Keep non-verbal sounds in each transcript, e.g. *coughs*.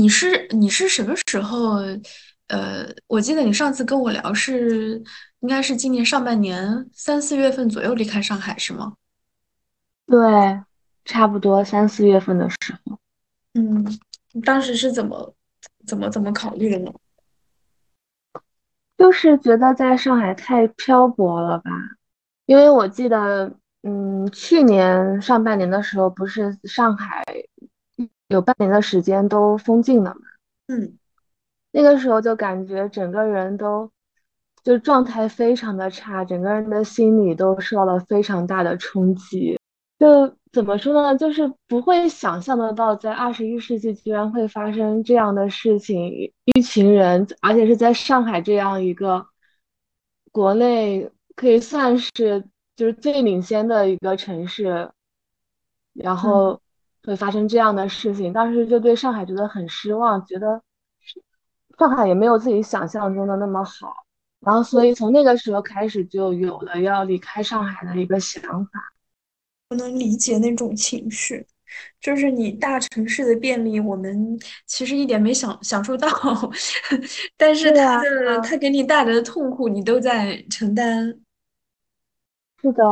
你是你是什么时候？呃，我记得你上次跟我聊是应该是今年上半年三四月份左右离开上海是吗？对，差不多三四月份的时候，嗯，你当时是怎么怎么怎么考虑的呢？就是觉得在上海太漂泊了吧。因为我记得，嗯，去年上半年的时候，不是上海有半年的时间都封禁了嘛？嗯那个时候就感觉整个人都就状态非常的差，整个人的心理都受到了非常大的冲击。就怎么说呢？就是不会想象得到，在二十一世纪居然会发生这样的事情，一群人，而且是在上海这样一个国内可以算是就是最领先的一个城市，然嗯，后会发生这样的事情，当时就对上海觉得很失望，觉得上海也没有自己想象中的那么好，然后所以从那个时候开始就有了要离开上海的一个想法。我能理解那种情绪，就是你大城市的便利，我们其实一点没享享受到，*laughs* 但是它对啊，的它给你带来的痛苦，你都在承担。是的，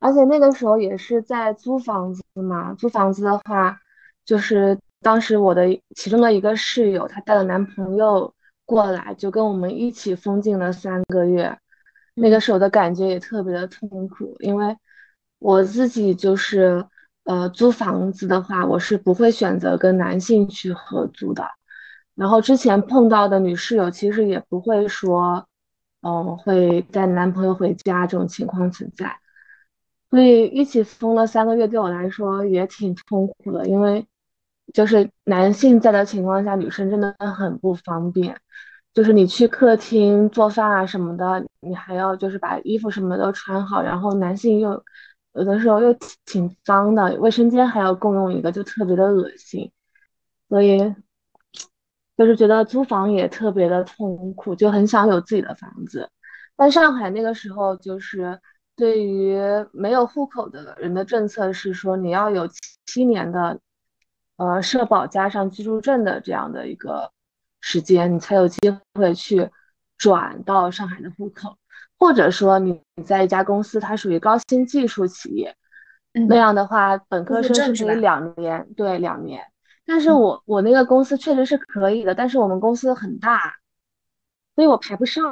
而且那个时候也是在租房子嘛，租房子的话，就是当时我的其中的一个室友，她带了男朋友过来，就跟我们一起封禁了三个月。那个时候的感觉也特别的痛苦，因为我自己就是呃租房子的话，我是不会选择跟男性去合租的。然后之前碰到的女室友其实也不会说，嗯，会带男朋友回家这种情况存在。所以一起疯了三个月，对我来说也挺痛苦的，因为就是男性在的情况下，女生真的很不方便。就是你去客厅做饭啊什么的，你还要就是把衣服什么都穿好，然后男性又有的时候又挺脏的，卫生间还要共用一个，就特别的恶心。所以就是觉得租房也特别的痛苦，就很想有自己的房子。但上海那个时候就是对于没有户口的人的政策是说，你要有七七年的呃社保加上居住证的这样的一个时间，你才有机会去转到上海的户口，或者说你你在一家公司，它属于高新技术企业，那嗯，样的话，本科生是可以？两年，对，两年。但是嗯，我我那个公司确实是可以的，但是我们公司很大，所以我排不上。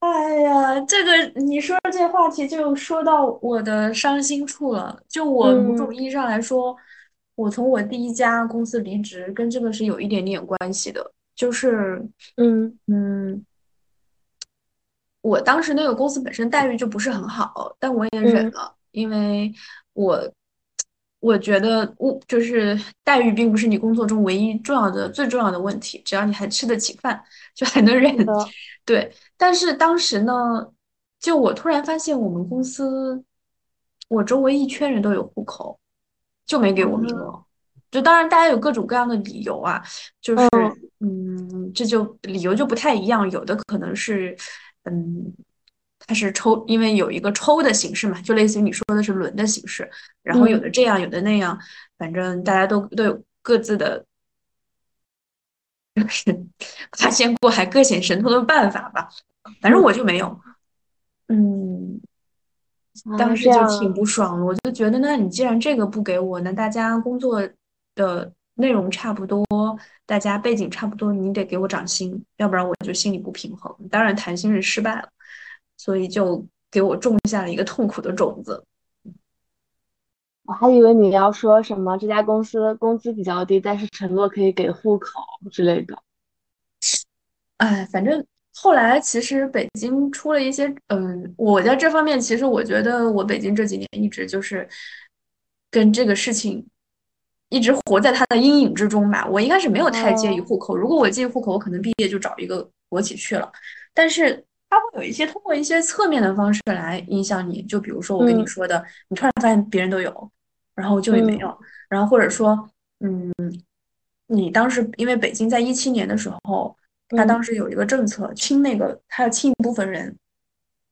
哎呀，这个你说这话题就说到我的伤心处了。就我某嗯种意义上来说，我从我第一家公司离职，跟这个是有一点点关系的。就是，嗯嗯，我当时那个公司本身待遇就不是很好，但我也忍嗯了，因为我我觉得物就是待遇并不是你工作中唯一重要的最重要的问题，只要你还吃得起饭，就还能忍。对，但是当时呢，就我突然发现我们公司，我周围一圈人都有户口，就没给我名啊，额。就当然大家有各种各样的理由啊，就是嗯嗯，这就理由就不太一样，有的可能是嗯，它是抽，因为有一个抽的形式嘛，就类似于你说的是轮的形式，然后有嗯的这样，有的那样，反正大家都都有各自的，就是八仙过海，各显神通的办法吧。反正我就没有，嗯，当啊，时就挺不爽的，我就觉得，那你既然这个不给我，那大家工作的内容差不多，大家背景差不多，你得给我涨薪，要不然我就心里不平衡。当然，谈薪是失败了，所以就给我种下了一个痛苦的种子。我还以为你要说什么这家公司工资比较低，但是承诺可以给户口之类的。哎，反正后来其实北京出了一些，嗯，我在这方面其实我觉得我北京这几年一直就是跟这个事情一直活在它的阴影之中吧。我一开始没有太介意哦，户口，如果我介意户口，我可能毕业就找一个国企去了。但是它会有一些通过一些侧面的方式来影响你，就比如说我跟你嗯说的，你突然发现别人都有，然后就也没嗯有，然后或者说，嗯，你当时因为北京在一七年的时候。他当嗯，时有一个政策，清那个，他要清一部分人，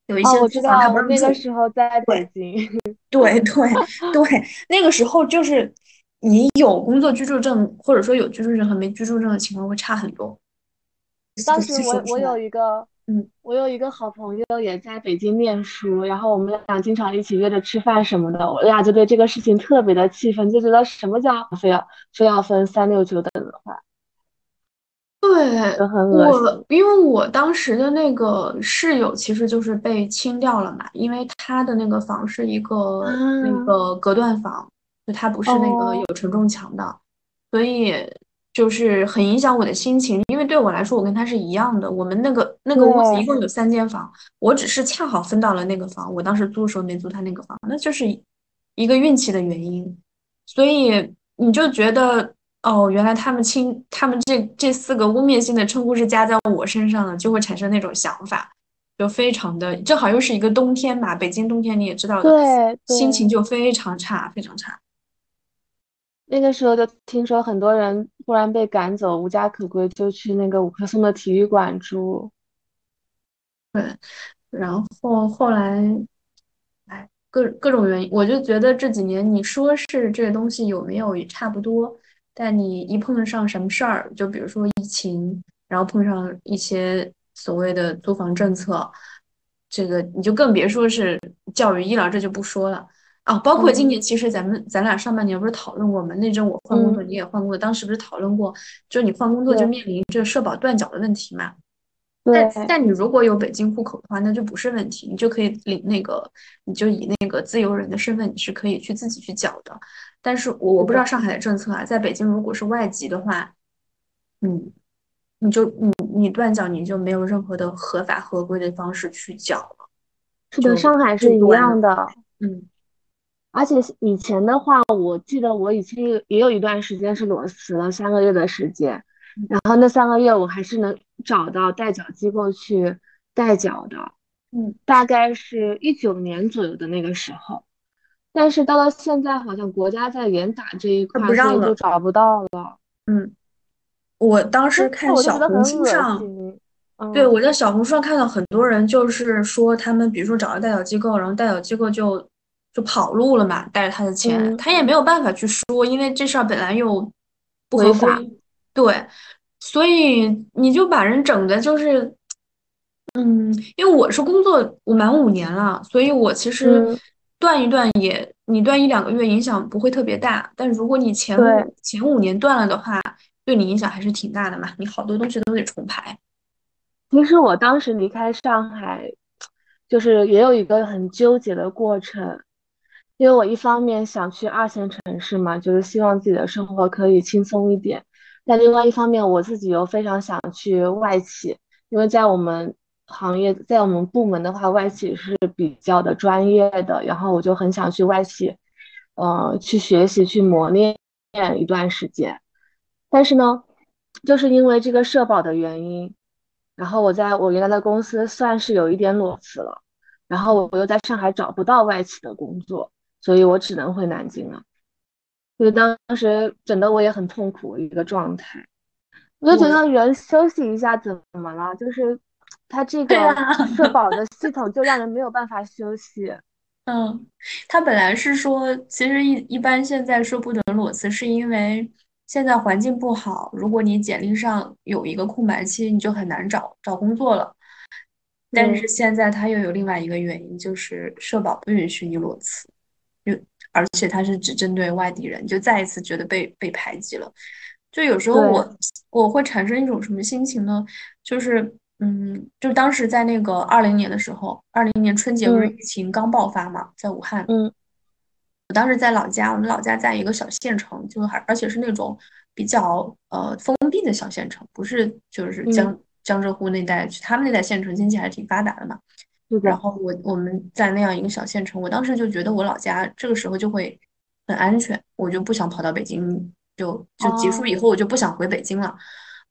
有一哦，些我知道，我那个。时候在北京。*laughs* 对对对，那个时候就是，你有工作居住证，或者说有居住证和没居住证的情况会差很多。当时我我有。一个，嗯，我有一个好朋友也在北京念书，然后我们俩经常一起约着吃饭什么的，我俩就对这个事情特别的气愤，就觉得什么叫非要非要分三六九等的话，对，就很恶我，心。因为我当时的那个室友其实就是被清掉了嘛，因为他的那个房是一个那啊，个隔断房，就他不是那个有哦，承重墙的，所以就是很影响我的心情。因为对我来说，我跟他是一样的，我们那个那个屋子一共有三间房，我只是恰好分到了那个房，我当时租的时候没租他那个房，那就是一个运气的原因。所以你就觉得，哦，原来他们亲，他们这这四个污蔑性的称呼是加在我身上的，就会产生那种想法，就非常的，正好又是一个冬天嘛，北京冬天你也知道的，对对，心情就非常差，非常差。那个时候就听说很多人忽然被赶走，无家可归，就去那个五棵松的体育馆住。对，然后后来，哎，各各种原因，我就觉得这几年你说是这个东西有没有也差不多，但你一碰上什么事儿，就比如说疫情，然后碰上一些所谓的租房政策，这个你就更别说是教育医疗，这就不说了啊。包括今嗯年，其实咱们咱俩上半年不是讨论过吗？那阵我换工作，嗯，你也换工作，当时不是讨论过，就是你换工作就面临着社保断缴的问题嘛。但，但你如果有北京户口的话，那就不是问题，你就可以领那个，你就以那个自由人的身份，你是可以去自己去缴的。但是我我，不知道上海的政策啊，在北京如果是外籍的话，嗯，你就你你断缴你就没有任何的合法合规的方式去缴了，是的，上海是一。样的。嗯而且以前的话，我记得我以前也也有一段时间是裸辞了三个月的时间，然后那三个月我还是能找到代缴机构去代缴的，嗯，大概是一九年左右的那个时候。但是到了现在，好像国家在严打这一块不让了。找不到了。嗯，我当时看小红书上。心。对，嗯，我在小红书上看到很多人，就是说他们比如说找了代缴机构，然后代缴机构就就跑路了嘛，带着他的钱，嗯，他也没有办法去说，因为这事儿本来又不合法。对，所以你就把人整的就是，嗯，因为我是工作我满五年了，所以我其实嗯，断一断也，你断一两个月影响不会特别大，但如果你前。五前五年断了的话，对你影响还是挺大的嘛，你好多东西都得重排。其实我当时离开上海，就是也有一个很纠结的过程，因为我一方面想去二线城市嘛，就是希望自己的生活可以轻松一点，但另外一方面我自己又非常想去外企，因为在我们行业，在我们部门的话，外企是比较的专业的，然后我就很想去外企，呃，去学习去磨练一段时间。但是呢，就是因为这个社保的原因。然后我在我原来的公司算是有一点裸辞了，然后我又在上海找不到外企的工作，所以我只能回南京了。所以当时整的我也很痛苦一个状态，我就觉得人休息一下怎么了？就是他这个社保 *laughs* 的系统就让人没有办法休息。嗯，他本来是说，其实一一般现在说不能裸辞，是因为现在环境不好，如果你简历上有一个空白期，你就很难找找工作了。但是现在他又有另外一个原因，就是社保不允许你裸辞，就而且他是只针对外地人，就再一次觉得被被排挤了。就有时候，我我会产生一种什么心情呢？就是嗯，就当时在那个二零年的时候，二零年春节不是嗯疫情刚爆发嘛，在武汉。嗯我当时在老家，我们老家在一个小县城，就还而且是那种比较呃封闭的小县城，不是就是嗯，江江浙沪那带，他们那带县城经济还是挺发达的嘛。然后我我们在那样一个小县城，我当时就觉得我老家这个时候就会很安全，我就不想跑到北京，就就结束以哦，后我就不想回北京了，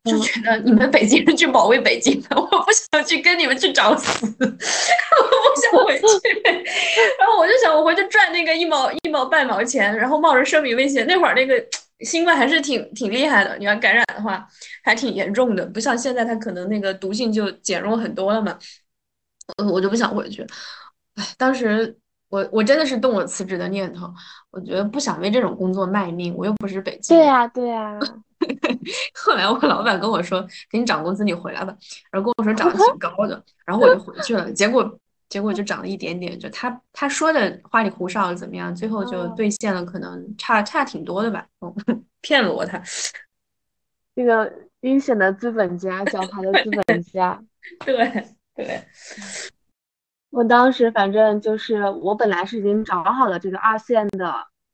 就嗯，觉得你们北京人去保卫北京的，我不想去跟你们去找死，*laughs* 我不想回去。然后我就想，我回去赚那个一毛一毛半毛钱，然后冒着生命危险，那会儿那个新冠还是挺挺厉害的，你要感染的话还挺严重的，不像现在它可能那个毒性就减弱很多了嘛。呃，我就不想回去。哎，当时我我真的是动了辞职的念头，我觉得不想为这种工作卖命，我又不是北京人。对呀，对呀。*laughs* 后来我老板跟我说，给你涨工资，你回来吧。然后跟我说涨的挺 *laughs* 高的，然后我就回去了。结果结果就涨了一点点，就他他说的花里胡哨怎么样，最后就兑现了，可能差差挺多的吧。*laughs* 骗了我他。这个阴险的资本家，狡猾的资本家。对对。我当时反正就是我本来是已经找好了这个二线的，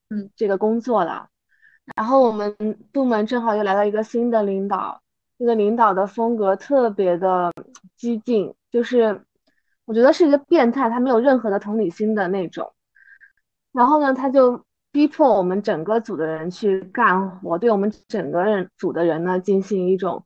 嗯，这个工作了。然后我们部门正好又来了一个新的领导，这个领导的风格特别的激进，就是我觉得是一个变态，他没有任何的同理心的那种。然后呢，他就逼迫我们整个组的人去干活，对我们整个人组的人呢进行一种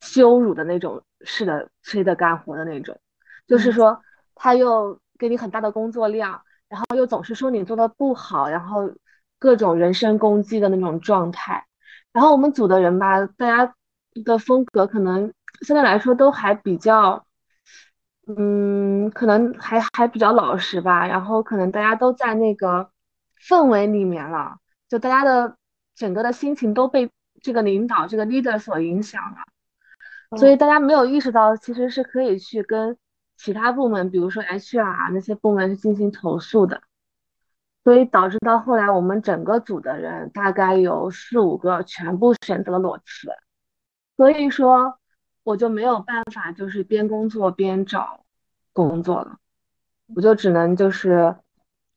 羞辱的那种式的催的干活的那种，就是说他又给你很大的工作量，然后又总是说你做的不好，然后。各种人身攻击的那种状态，然后我们组的人吧，大家的风格可能相对来说都还比较，嗯，可能还还比较老实吧。然后可能大家都在那个氛围里面了，就大家的整个的心情都被这个领导这个 leader 所影响了，所以大家没有意识到其实是可以去跟其他部门，比如说 HR 那些部门去进行投诉的。所以导致到后来，我们整个组的人大概有四五个全部选择了裸辞，所以说我就没有办法，就是边工作边找工作了，我就只能就是，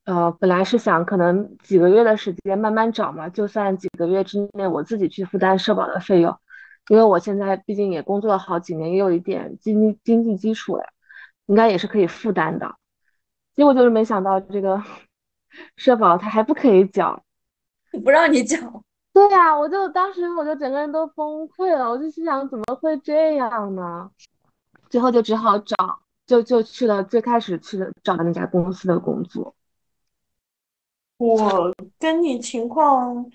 呃，本来是想可能几个月的时间慢慢找嘛，就算几个月之内我自己去负担社保的费用，因为我现在毕竟也工作了好几年，也有一点经经济基础了，应该也是可以负担的。结果就是没想到这个。社保他还不可以缴，*laughs* 不让你缴。对呀，我就当时我就整个人都崩溃了，我就心想怎么会这样呢？最后就只好找，就就去了最开始去的找的那家公司的工作。我跟你情况，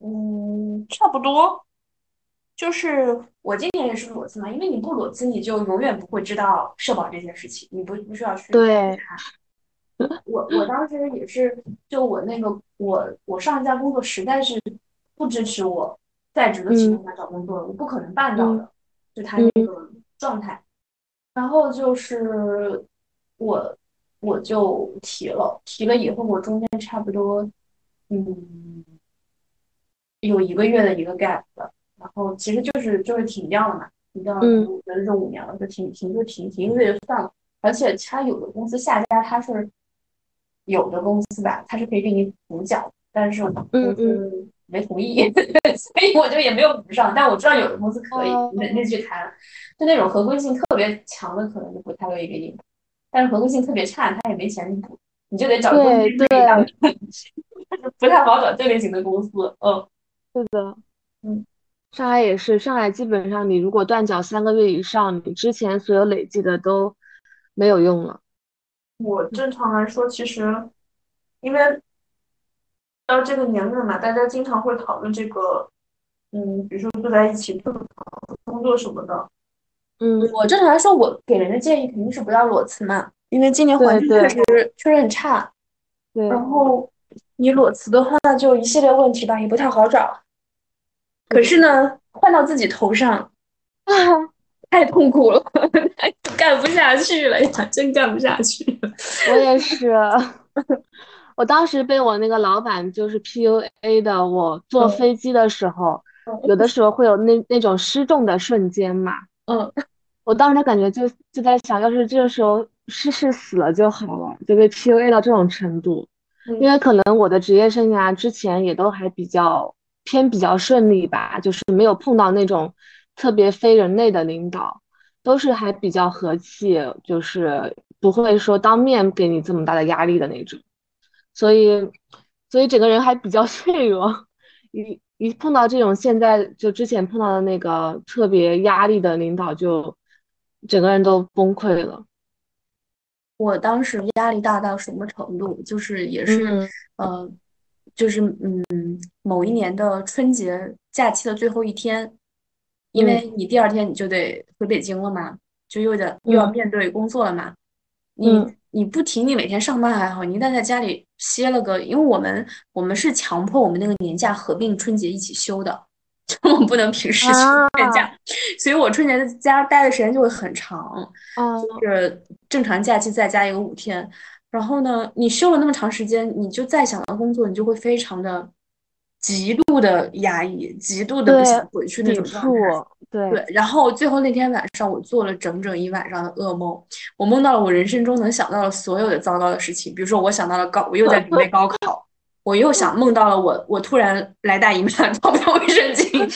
嗯，差不多，就是我今年也是裸辞嘛，因为你不裸辞，你就永远不会知道社保这件事情，你不不需要去对。我我当时也是，就我那个我我上一家工作实在是不支持我在职的情况下找工作，我不可能办到的，就他那个状态。然后就是我我就提了，提了以后我中间差不多嗯有一个月的一个 gap 的，然后其实就是就是停掉了嘛，停掉了，我觉得这五年了，就停停就停，停一个月就算了。而且他有的公司下家他是。有的公司吧，他是可以给你补缴，但是我公司没同意，*laughs* 所以我就也没有补上。但我知道有的公司可以，那那去谈，就那种合规性特别强的，可能就不太乐意给你。但是合规性特别差，他也没钱补，你就得找公司自当，不太好找这类型的公司。嗯，是的，嗯，上海也是，上海基本上你如果断缴三个月以上，你之前所有累计的都没有用了。我正常来说，其实因为到这个年龄嘛，大家经常会讨论这个，嗯，比如说住在一起、工作什么的。嗯，我正常来说，我给人的建议肯定是不要裸辞嘛，因为今年环境确实确实很差。对。然后你裸辞的话，就一系列问题吧，也不太好找。可是呢，换到自己头上啊。*laughs* 太痛苦了，*laughs* 干不下去了呀！真干不下去。我也是，*laughs* 我当时被我那个老板就是 PUA 的。我坐飞机的时候，有的时候会有那那种失重的瞬间嘛。嗯，我当时感觉就就在想，要是这个时候失事死了就好了，就被 PUA 到这种程度。因为可能我的职业生涯之前也都还比较偏比较顺利吧，就是没有碰到那种。特别非人类的领导，都是还比较和气，就是不会说当面给你这么大的压力的那种，所以，所以整个人还比较 *laughs* 脆弱。一一碰到这种现在就之前碰到的那个特别压力的领导，就整个人都崩溃了。我当时压力大到什么程度？就是也是，呃，就是嗯，某一年的春节假期的最后一天。因为你第二天你就得回北京了嘛，就又得又要面对工作了嘛。你你不提你每天上班还好，你一旦在家里歇了个，因为我们我们是强迫我们那个年假合并春节一起休的，*laughs* 就我们不能平时休年假，所以我春节在家待的时间就会很长，就是正常假期再加一个五天。然后呢，你休了那么长时间，你就再想到工作，你就会非常的极度的压抑，极度的不想回去那种状态。对对。然后最后那天晚上，我做了整整一晚上的噩梦，我梦到了我人生中能想到的所有的糟糕的事情，比如说我想到了高，我又在准备高考，我又想梦到了我我突然来大姨妈找不到卫生巾，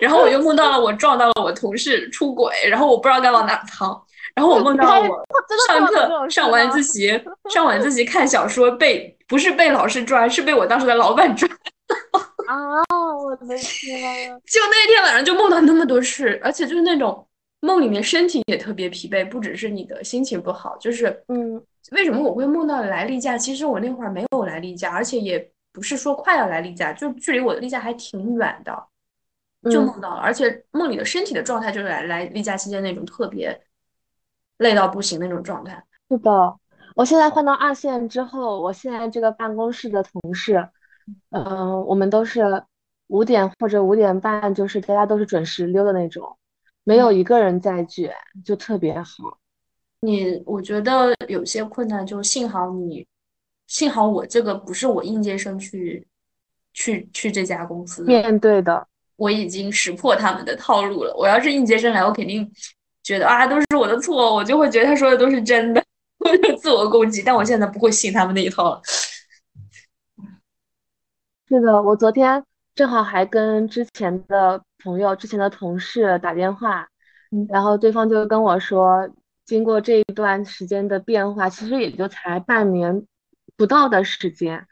然后我又梦到了我撞到了我同事出轨，然后我不知道该往哪藏。然后我梦到我上课上晚自习上晚自习看小说被不是被老师抓是被我当时的老板抓啊！我的天！就那天晚上就梦到那么多事，而且就是那种梦里面身体也特别疲惫，不只是你的心情不好，就是嗯，为什么我会梦到来例假？其实我那会儿没有来例假，而且也不是说快要来例假，就距离我的例假还挺远的，就梦到了，而且梦里的身体的状态就是来来例假期间那种特别。累到不行那种状态。是的，我现在换到二线之后，我现在这个办公室的同事，嗯，我们都是五点或者五点半，就是大家都是准时溜的那种，没有一个人在卷，就特别好。你我觉得有些困难，就幸好你，幸好我这个不是我应届生去去去这家公司面对的，我已经识破他们的套路了。我要是应届生来，我肯定。觉得啊都是我的错，我就会觉得他说的都是真的，*laughs* 我就自我攻击。但我现在不会信他们那一套了。是的，我昨天正好还跟之前的朋友、之前的同事打电话，然后对方就跟我说，经过这一段时间的变化，其实也就才半年不到的时间。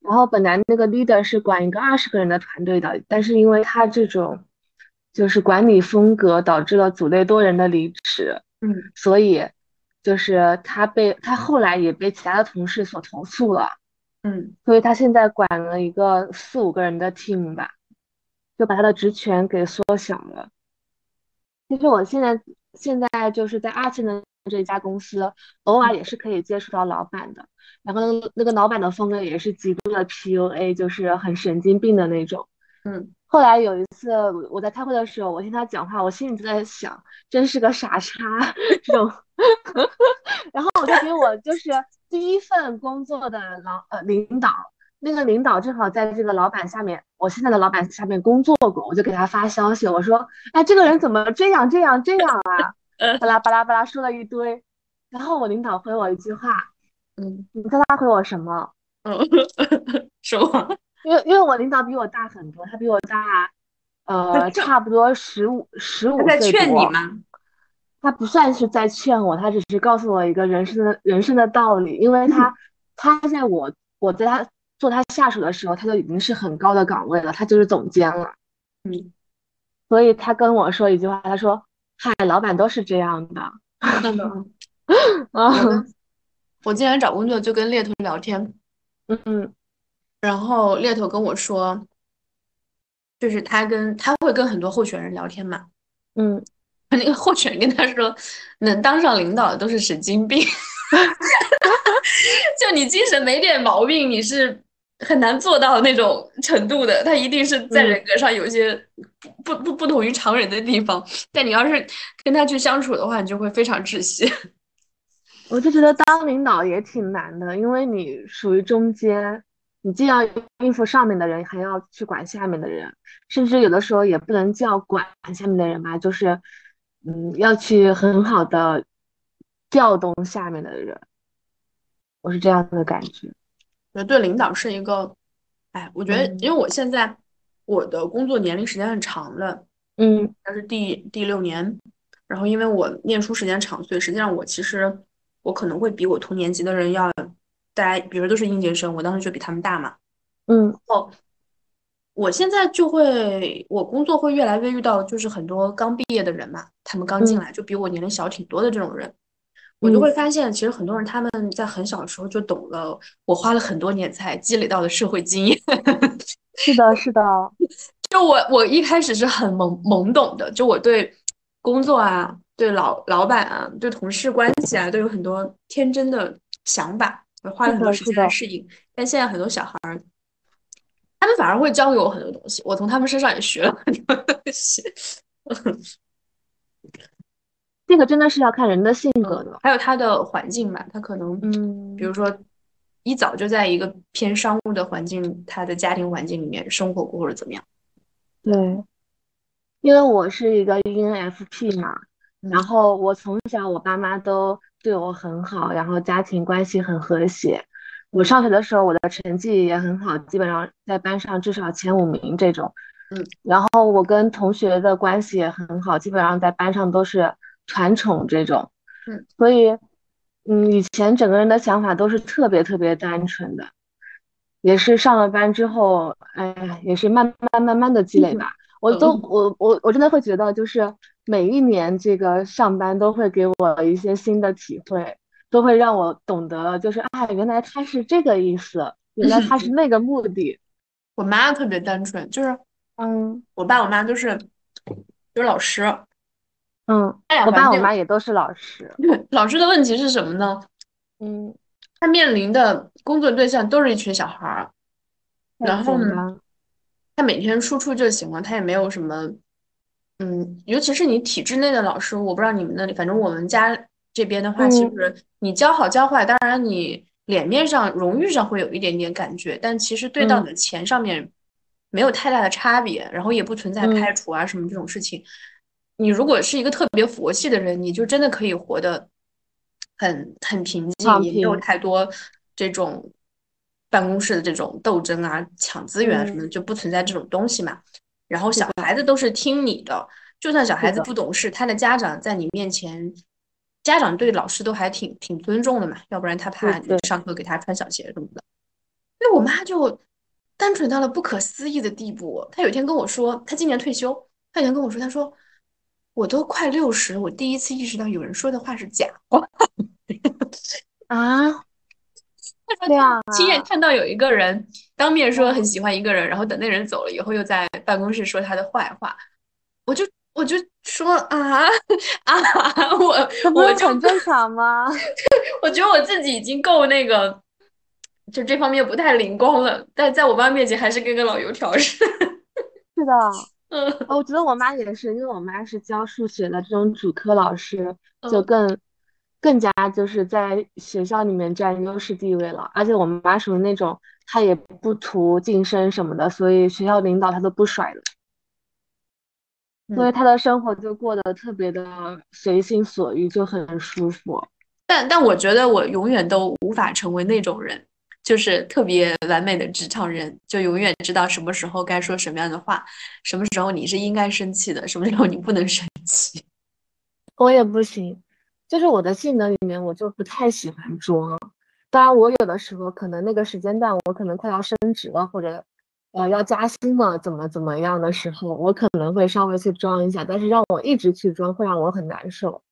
然后本来那个 leader 是管一个二十个人的团队的，但是因为他这种。就是管理风格导致了组内多人的离职，嗯，所以就是他被他后来也被其他的同事所投诉了，嗯，所以他现在管了一个四五个人的 team 吧，就把他的职权给缩小了。其实我现在现在就是在二线的这家公司，偶尔也是可以接触到老板的，然后那个老板的风格也是极度的 PUA，就是很神经病的那种，嗯。后来有一次，我在开会的时候，我听他讲话，我心里就在想，真是个傻叉这种。然后我就给我就是第一份工作的老呃领导，那个领导正好在这个老板下面，我现在的老板下面工作过，我就给他发消息，我说，哎，这个人怎么这样这样这样啊？巴拉巴拉巴拉说了一堆，然后我领导回我一句话，嗯，你知道他回我什么？嗯，什么？因为因为我领导比我大很多，他比我大，呃，差不多十五十五岁在劝你吗？他不算是在劝我，他只是告诉我一个人生的人生的道理。因为他 *laughs* 他在我我在他做他下属的时候，他就已经是很高的岗位了，他就是总监了。嗯，所以他跟我说一句话，他说：“嗨，老板都是这样的。*laughs* ”啊，我今天找工作就跟猎头聊天，嗯。然后猎头跟我说，就是他跟他会跟很多候选人聊天嘛，嗯，那个候选人跟他说，能当上领导的都是神经病，*laughs* 就你精神没点毛病，你是很难做到那种程度的。他一定是在人格上有些不不不同于常人的地方。但你要是跟他去相处的话，你就会非常窒息。*laughs* 我就觉得当领导也挺难的，因为你属于中间。你既要应付上面的人，还要去管下面的人，甚至有的时候也不能叫管下面的人吧，就是，嗯，要去很好的调动下面的人。我是这样的感觉。我觉得对领导是一个，哎，我觉得因为我现在我的工作年龄时间很长了，嗯，那是第第六年，然后因为我念书时间长，所以实际上我其实我可能会比我同年级的人要。大家比如都是应届生，我当时就比他们大嘛。嗯，哦，我现在就会，我工作会越来越遇到，就是很多刚毕业的人嘛，他们刚进来就比我年龄小挺多的这种人，我就会发现，其实很多人他们在很小的时候就懂了，我花了很多年才积累到的社会经验。*laughs* 是的，是的，就我我一开始是很懵懵懂的，就我对工作啊，对老老板啊，对同事关系啊，都有很多天真的想法，花了很多时间来适应。但现在很多小孩儿，他们反而会教给我很多东西，我从他们身上也学了很多东西。*laughs* 这个真的是要看人的性格的，还有他的环境吧，他可能，嗯，比如说一早就在一个偏商务的环境，他的家庭环境里面生活过或者怎么样。对，因为我是一个 ENFP 嘛，然后我从小我爸妈都对我很好，然后家庭关系很和谐。我上学的时候，我的成绩也很好，基本上在班上至少前五名这种。嗯，然后我跟同学的关系也很好，基本上在班上都是传宠这种。嗯，所以，嗯，以前整个人的想法都是特别特别单纯的，也是上了班之后，哎，也是慢慢慢慢的积累吧。*laughs* 我都我我我真的会觉得，就是每一年这个上班都会给我一些新的体会。都会让我懂得，就是啊，原来他是这个意思，原来他是那个目的。我妈特别单纯，就是嗯，我爸我妈都是就是老师，嗯，我爸我妈也都是老师。*laughs* 老师的问题是什么呢？嗯，他面临的工作对象都是一群小孩儿，然后呢，他每天输出就行了，他也没有什么，嗯，尤其是你体制内的老师，我不知道你们那里，反正我们家。这边的话，其实你教好教坏，当然你脸面上、荣誉上会有一点点感觉，但其实对到你的钱上面没有太大的差别，然后也不存在开除啊什么这种事情。你如果是一个特别佛系的人，你就真的可以活得很很平静，也没有太多这种办公室的这种斗争啊、抢资源什么的，就不存在这种东西嘛。然后小孩子都是听你的，就算小孩子不懂事，他的家长在你面前。家长对老师都还挺挺尊重的嘛，要不然他怕你上课给他穿小鞋什么的。因为我妈就单纯到了不可思议的地步。她有一天跟我说，她今年退休，她有一天跟我说，她说我都快六十，我第一次意识到有人说的话是假话。*laughs* 啊？他说亲眼看到有一个人当面说很喜欢一个人，然后等那人走了以后，又在办公室说他的坏话。我就。我就说啊啊，我我很正常吗？*laughs* 我觉得我自己已经够那个，就这方面不太灵光了，但在我妈面前还是跟个老油条似的。是的，嗯，我觉得我妈也是，因为我妈是教数学的这种主科老师，就更更加就是在学校里面占优势地位了。而且我妈属于那种，她也不图晋升什么的，所以学校领导她都不甩的。所以他的生活就过得特别的随心所欲，就很舒服。但但我觉得我永远都无法成为那种人，就是特别完美的职场人，就永远知道什么时候该说什么样的话，什么时候你是应该生气的，什么时候你不能生气。我也不行，就是我的性格里面，我就不太喜欢装。当然，我有的时候可能那个时间段，我可能快要升职了，或者。呃，要加薪了，怎么怎么样的时候，我可能会稍微去装一下，但是让我一直去装，会让我很难受。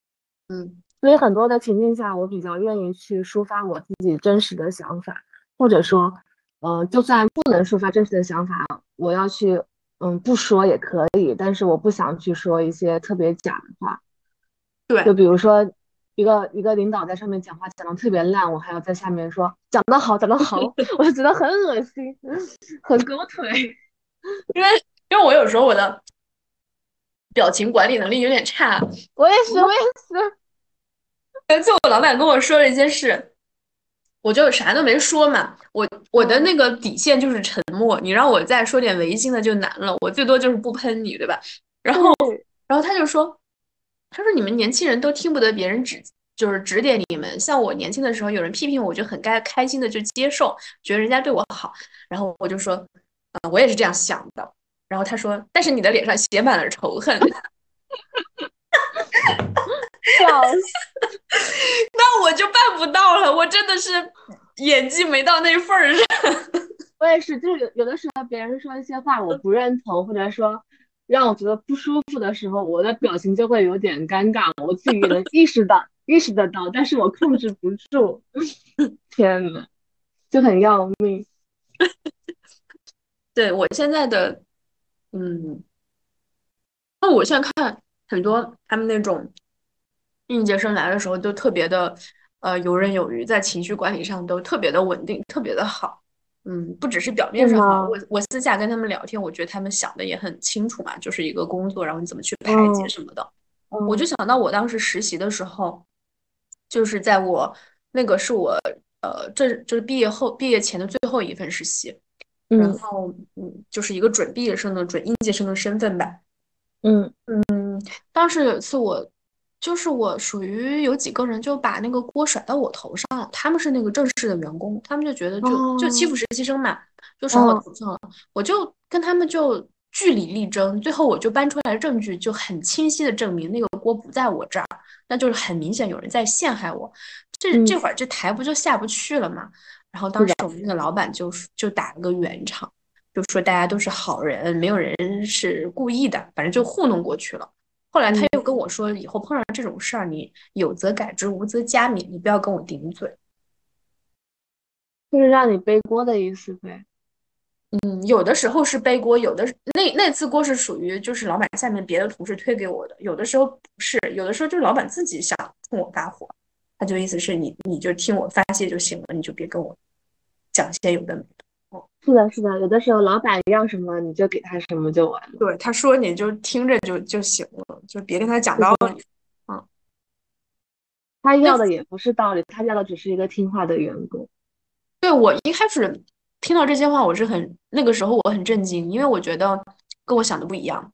嗯，所以很多的情境下，我比较愿意去抒发我自己真实的想法，或者说，呃，就算不能抒发真实的想法，我要去，嗯，不说也可以，但是我不想去说一些特别假的话。对，就比如说。一个一个领导在上面讲话讲的特别烂，我还要在下面说讲的好，讲的好，*laughs* 我就觉得很恶心，很狗腿。*laughs* 因为因为我有时候我的表情管理能力有点差，我也是，我也是。有一次我老板跟我说了一件事，我就啥都没说嘛。我我的那个底线就是沉默，你让我再说点违心的就难了，我最多就是不喷你，对吧？然后然后他就说。他说：“你们年轻人都听不得别人指，就是指点你们。像我年轻的时候，有人批评我，我就很该开心的就接受，觉得人家对我好。然后我就说，啊，我也是这样想的。然后他说，但是你的脸上写满了仇恨。笑死！*laughs* 那我就办不到了，我真的是演技没到那份儿上。我也是，就是有的时候别人说一些话我不认同，或者说。”让我觉得不舒服的时候，我的表情就会有点尴尬，我自己能意识到、意识得到，但是我控制不住。*laughs* 天呐，就很要命。*laughs* 对我现在的，嗯，那我现在看很多他们那种应届生来的时候都特别的呃游刃有余，在情绪管理上都特别的稳定，特别的好。嗯，不只是表面上好，我我私下跟他们聊天，我觉得他们想的也很清楚嘛，就是一个工作，然后你怎么去排解什么的。我就想到我当时实习的时候，就是在我那个是我呃，这就是毕业后毕业前的最后一份实习，然后嗯，就是一个准毕业生的准应届生的身份吧。嗯嗯，当时有一次我。就是我属于有几个人就把那个锅甩到我头上了，他们是那个正式的员工，他们就觉得就就欺负实习生嘛，就甩我头上了。我就跟他们就据理力争，最后我就搬出来证据，就很清晰的证明那个锅不在我这儿，那就是很明显有人在陷害我。这这会儿这台不就下不去了嘛？然后当时我们那个老板就就打了个圆场，就说大家都是好人，没有人是故意的，反正就糊弄过去了。后来他又跟我说，以后碰上这种事儿，你有则改之，无则加勉，你不要跟我顶嘴，就是让你背锅的意思呗。嗯，有的时候是背锅，有的那那次锅是属于就是老板下面别的同事推给我的，有的时候不是，有的时候就是老板自己想冲我发火，他就意思是你你就听我发泄就行了，你就别跟我讲些有的没的。是的，是的，有的时候老板要什么你就给他什么就完了。对，他说你就听着就就行了，就别跟他讲道理。嗯，他要的也不是道理，他要的只是一个听话的员工。对我一开始听到这些话，我是很那个时候我很震惊，因为我觉得跟我想的不一样，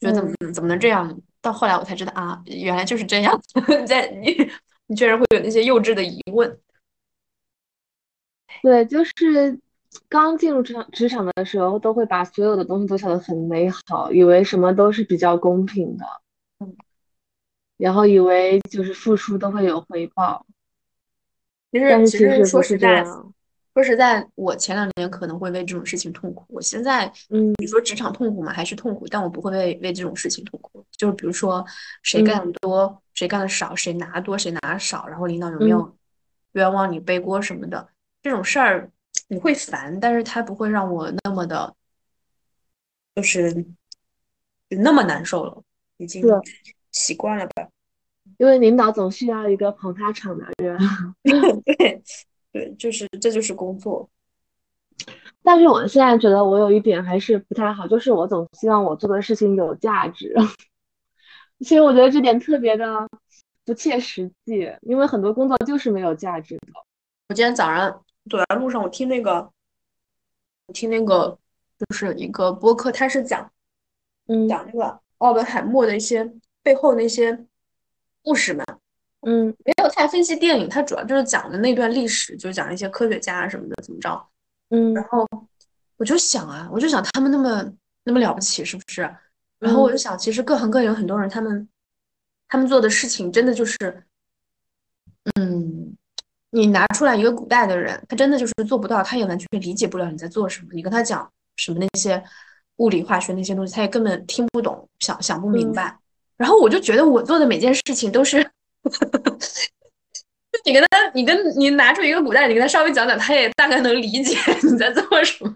觉得怎么怎么能这样？到后来我才知道啊，原来就是这样。*laughs* 在你你居然会有那些幼稚的疑问。对，就是。刚进入职场职场的时候，都会把所有的东西都想得很美好，以为什么都是比较公平的，嗯，然后以为就是付出都会有回报。其实，其实说实在，说实在，我前两年可能会为这种事情痛苦。我现在，嗯，你说职场痛苦吗？还是痛苦？但我不会为为这种事情痛苦。就是比如说，谁干的多，谁干的少，谁拿多，谁拿少，然后领导有没有冤枉你背锅什么的，这种事儿。你会烦，但是他不会让我那么的，就是那么难受了，已经习惯了吧？因为领导总需要一个捧他场的人。*laughs* 对对，就是这就是工作。但是我现在觉得我有一点还是不太好，就是我总希望我做的事情有价值。*laughs* 其实我觉得这点特别的不切实际，因为很多工作就是没有价值的。我今天早上。走在路上，我听那个，我听那个，就是一个播客，他是讲，嗯，讲那个奥本海默的一些背后那些故事嘛，嗯，没有太分析电影，它主要就是讲的那段历史，就讲一些科学家什么的怎么着，嗯，然后我就想啊，我就想他们那么那么了不起，是不是？然后我就想，其实各行各业有很多人，他们他们做的事情真的就是，嗯。你拿出来一个古代的人，他真的就是做不到，他也完全理解不了你在做什么。你跟他讲什么那些物理化学那些东西，他也根本听不懂，想想不明白。然后我就觉得我做的每件事情都是，你跟他，你跟你拿出一个古代，你跟他稍微讲讲，他也大概能理解 *laughs* 你在做什么。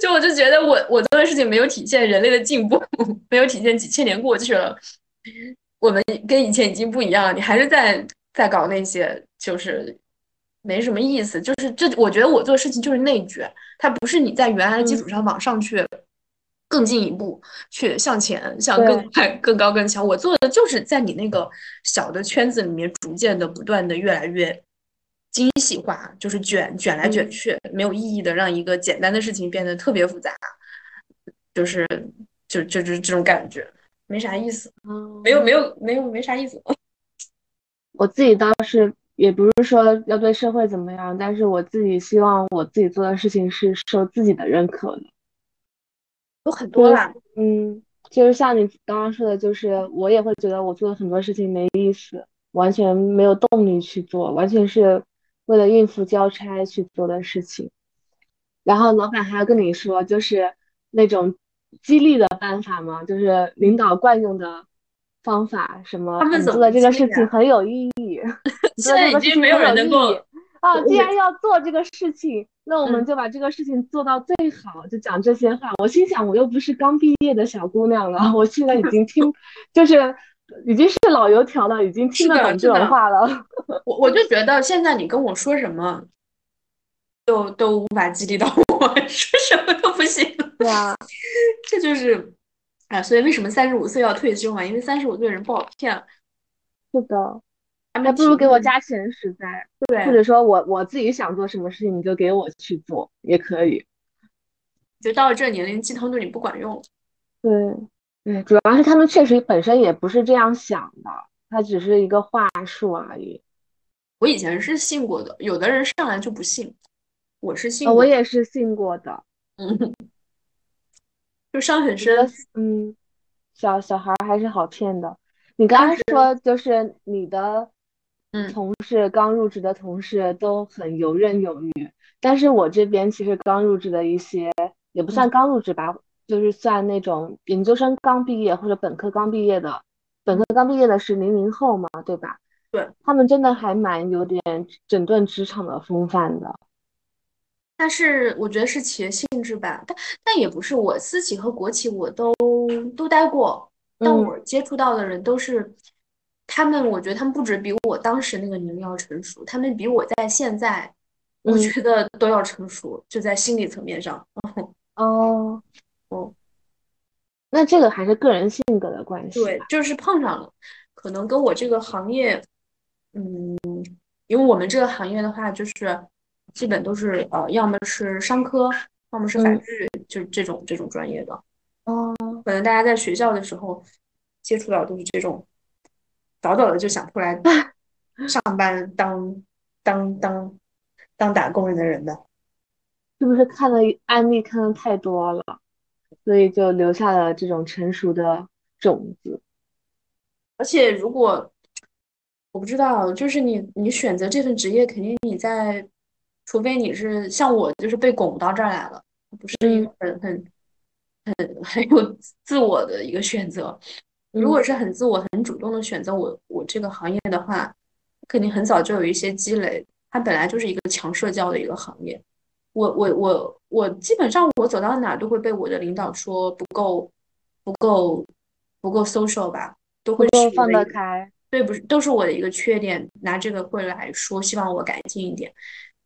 就我就觉得我我做的事情没有体现人类的进步，*laughs* 没有体现几千年过去了，我们跟以前已经不一样了。你还是在在搞那些就是。没什么意思，就是这，我觉得我做事情就是内卷，它不是你在原来的基础上往上去更进一步，去向前向更快、更高、更强。我做的就是在你那个小的圈子里面，逐渐的、不断的越来越精细化，就是卷卷来卷去，没有意义的让一个简单的事情变得特别复杂，就是就就是这种感觉，没啥意思，没有没有没有没啥意思。*laughs* 我自己倒是。也不是说要对社会怎么样，但是我自己希望我自己做的事情是受自己的认可的。有很多啦，嗯，就是像你刚刚说的，就是我也会觉得我做的很多事情没意思，完全没有动力去做，完全是为了应付交差去做的事情。然后老板还要跟你说，就是那种激励的办法嘛，就是领导惯用的。方法什么？他们做的这个事情很有意义。*laughs* 现在已经没有人能够，啊，既然要做这个事情，那我们就把这个事情做到最好，就讲这些话。我心想，我又不是刚毕业的小姑娘了，*laughs* 我现在已经听，*laughs* 就是已经是老油条了，已经听得懂这种话了。我我就觉得现在你跟我说什么，都都无法激励到我，说什么都不行。对啊，这就是，哎，所以为什么三十五岁要退休嘛？因为三十五岁人不好骗。是的。还不如给我加钱实在，对，或者说我我自己想做什么事情，你就给我去做也可以。就到了这年龄，鸡汤对你不管用。对对，主要是他们确实本身也不是这样想的，他只是一个话术而已。我以前是信过的，有的人上来就不信，我是信，我也是信过的。嗯，就伤很深。嗯，小小孩还是好骗的。你刚刚说就是你的。同事刚入职的同事都很游刃有余，但是我这边其实刚入职的一些也不算刚入职吧，就是算那种研究生刚毕业或者本科刚毕业的，本科刚毕业的是零零后嘛，对吧？对，他们真的还蛮有点整顿职场的风范的。但是我觉得是企业性质吧，但但也不是，我私企和国企我都都待过，但我接触到的人都是。他们，我觉得他们不止比我当时那个年龄要成熟，他们比我在现在，我觉得都要成熟，就在心理层面上。*laughs* 哦，哦，那这个还是个人性格的关系。对，就是碰上了，可能跟我这个行业，嗯，因为我们这个行业的话，就是基本都是呃，要么是商科，要么是法律，就这种这种专业的。哦，可能大家在学校的时候接触到都是这种。早早的就想出来 *laughs* 上班当当当当打工人的人的，是不是看的案例看的太多了，所以就留下了这种成熟的种子？而且如果我不知道，就是你你选择这份职业，肯定你在，除非你是像我，就是被拱到这儿来了，不是一个很很很 *laughs* 很有自我的一个选择。如果是很自我、很主动的选择我我这个行业的话，肯定很早就有一些积累。它本来就是一个强社交的一个行业。我我我我基本上我走到哪都会被我的领导说不够不够不够 social 吧，都会放得开。对，不是都是我的一个缺点，拿这个会来说，希望我改进一点。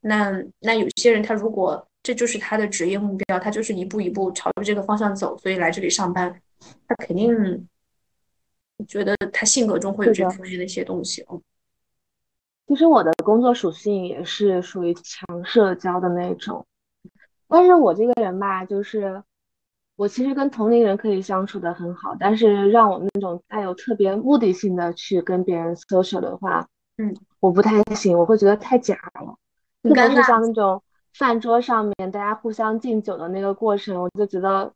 那那有些人他如果这就是他的职业目标，他就是一步一步朝着这个方向走，所以来这里上班，他肯定。觉得他性格中会有这方面的一些东西哦。其实我的工作属性也是属于强社交的那种，但是我这个人吧，就是我其实跟同龄人可以相处的很好，但是让我那种带有特别目的性的去跟别人 social 的话，嗯，我不太行，我会觉得太假了。特别是像那种饭桌上面大家互相敬酒的那个过程，我就觉得。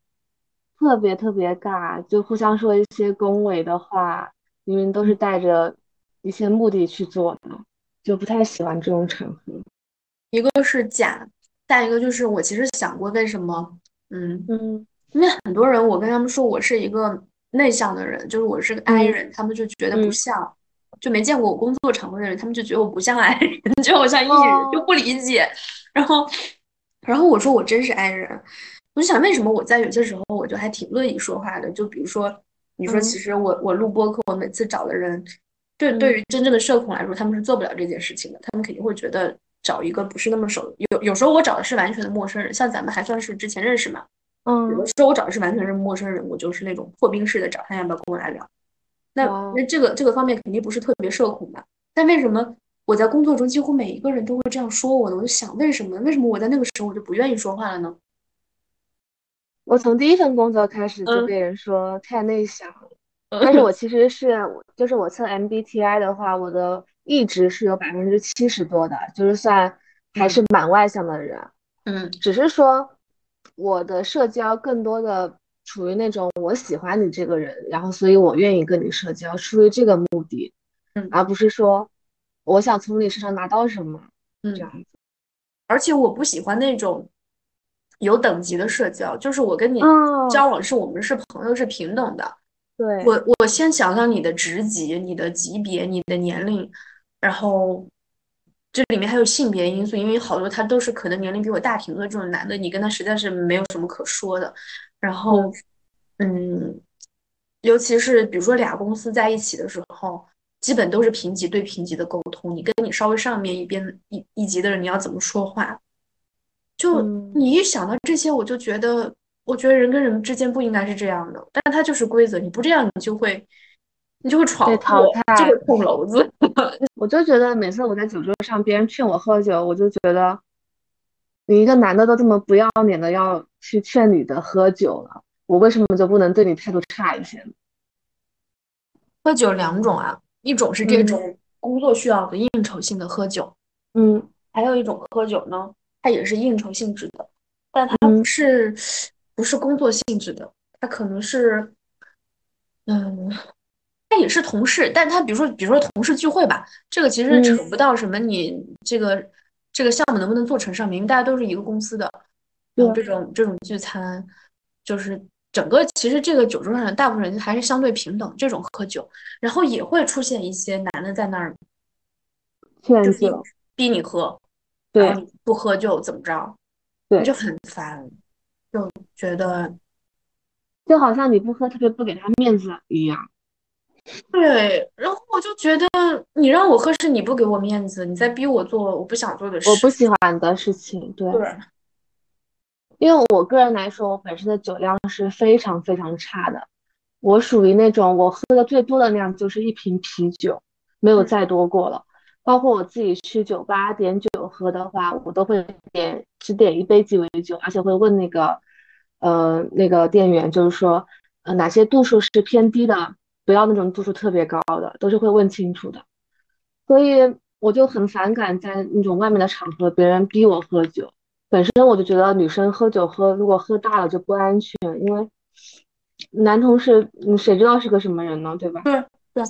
特别特别尬，就互相说一些恭维的话，明明都是带着一些目的去做的，就不太喜欢这种场合。一个是假，再一个就是我其实想过为什么，嗯嗯，因为很多人我跟他们说我是一个内向的人，就是我是个 I 人，他们就觉得不像，就没见过我工作场合的人，他们就觉得我不像 *laughs* 爱人，觉得我像艺人，就不理解。然后，然后我说我真是爱人。我就想，为什么我在有些时候我就还挺乐意说话的？就比如说，你说其实我我录播课，我每次找的人，对对于真正的社恐来说，他们是做不了这件事情的。他们肯定会觉得找一个不是那么熟，有有时候我找的是完全的陌生人，像咱们还算是之前认识嘛。嗯，有的时候我找的是完全是陌生人，我就是那种破冰式的找他要不要跟我来聊。那那这个这个方面肯定不是特别社恐的。但为什么我在工作中几乎每一个人都会这样说我呢？我就想，为什么？为什么我在那个时候我就不愿意说话了呢？我从第一份工作开始就被人说太内向了，但是我其实是，就是我测 MBTI 的话，我的一直是有百分之七十多的，就是算还是蛮外向的人。嗯，只是说我的社交更多的处于那种我喜欢你这个人，然后所以我愿意跟你社交，出于这个目的，嗯，而不是说我想从你身上拿到什么，嗯，这样子。而且我不喜欢那种。有等级的社交，就是我跟你交往，是我们是朋友，是平等的。对我，我先想想你的职级、你的级别、你的年龄，然后这里面还有性别因素，因为好多他都是可能年龄比我大挺多这种男的，你跟他实在是没有什么可说的。然后，嗯，尤其是比如说俩公司在一起的时候，基本都是平级对平级的沟通。你跟你稍微上面一边一一级的人，你要怎么说话？就你一想到这些，我就觉得，我觉得人跟人之间不应该是这样的。但是它就是规则，你不这样，你就会。你就会闯祸，就会捅娄子。*laughs* 我就觉得每次我在酒桌上，别人劝我喝酒，我就觉得你一个男的都这么不要脸的要去劝女的喝酒了，我为什么就不能对你态度差一些呢？喝酒两种啊，一种是这种工作需要的应酬性的喝酒，嗯，还有一种喝酒呢，它也是应酬性质的，但它不是不是工作性质的，它可能是，嗯。他也是同事，但他比如说，比如说同事聚会吧，这个其实扯不到什么你这个这个项目能不能做成上面，因为大家都是一个公司的。有这种这种聚餐，就是整个其实这个酒桌上大部分人还是相对平等，这种喝酒，然后也会出现一些男的在那儿劝酒，逼你喝，对，不喝就怎么着，对，就很烦，就觉得就好像你不喝特别不给他面子一样。对，然后我就觉得你让我喝是你不给我面子，你在逼我做我不想做的事，我不喜欢的事情。对，因为我个人来说，我本身的酒量是非常非常差的，我属于那种我喝的最多的量就是一瓶啤酒，没有再多过了。包括我自己去酒吧点酒喝的话，我都会点只点一杯鸡尾酒，而且会问那个呃那个店员，就是说呃哪些度数是偏低的。不要那种度数特别高的，都是会问清楚的，所以我就很反感在那种外面的场合别人逼我喝酒。本身我就觉得女生喝酒喝，如果喝大了就不安全，因为男同事，你谁知道是个什么人呢？对吧？对对。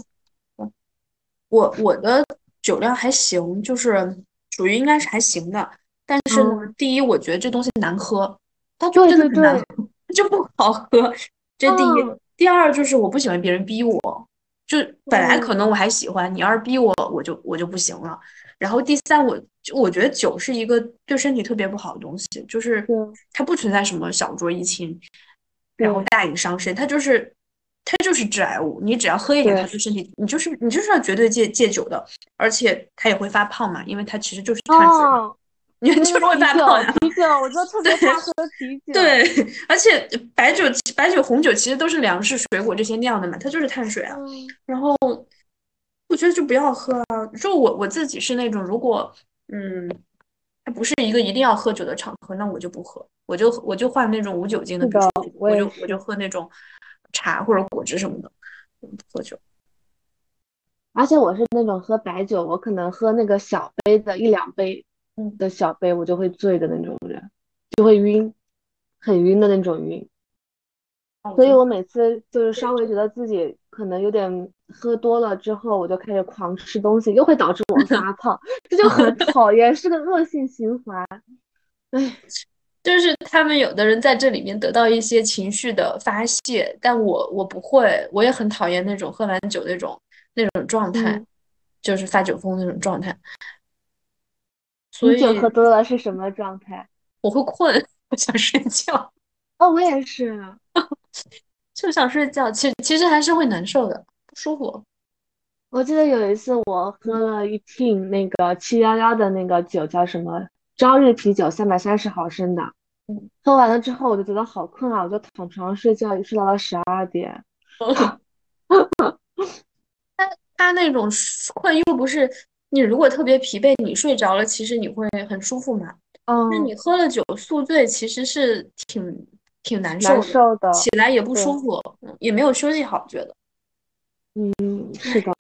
我我的酒量还行，就是属于应该是还行的。但是呢，第一，我觉得这东西难喝，它就真的很难喝，*laughs* 就不好喝。这第一。第二就是我不喜欢别人逼我，就本来可能我还喜欢你，要是逼我，我就我就不行了。然后第三，我就我觉得酒是一个对身体特别不好的东西，就是它不存在什么小酌怡情，然后大饮伤身，它就是它就是致癌物。你只要喝一点，它对身体，你就是你就是要绝对戒戒酒的，而且它也会发胖嘛，因为它其实就是碳水。*laughs* 你就是会发胖啤酒，我就特别怕喝啤酒。*laughs* 对，而且白酒、白酒、红酒其实都是粮食、水果这些酿的嘛，它就是碳水啊。然后我觉得就不要喝啊。就我我自己是那种，如果嗯，它不是一个一定要喝酒的场合，那我就不喝，我就我就换那种无酒精的，比如说我就我就喝那种茶或者果汁什么的，不喝酒。而且我是那种喝白酒，我可能喝那个小杯的一两杯。的小杯我就会醉的那种人，就会晕，很晕的那种晕。所以我每次就是稍微觉得自己可能有点喝多了之后，我就开始狂吃东西，又会导致我 *laughs* 发胖，这就很讨厌，是个恶性循环。唉，*laughs* 就是他们有的人在这里面得到一些情绪的发泄，但我我不会，我也很讨厌那种喝完酒那种那种状态，就是发酒疯那种状态。你酒喝多了是什么状态？*laughs* 我会困，我想睡觉。哦，我也是，*laughs* 就想睡觉。其实其实还是会难受的，不舒服。我记得有一次我喝了一瓶那个七幺幺的那个酒，叫什么朝日啤酒，三百三十毫升的。嗯，喝完了之后我就觉得好困啊，我就躺床上睡觉，睡到了十二点。*laughs* 他他那种困又不是。你如果特别疲惫，你睡着了，其实你会很舒服嘛。嗯，那你喝了酒宿醉，其实是挺挺难受的，起来也不舒服，也没有休息好，觉得。嗯，是的。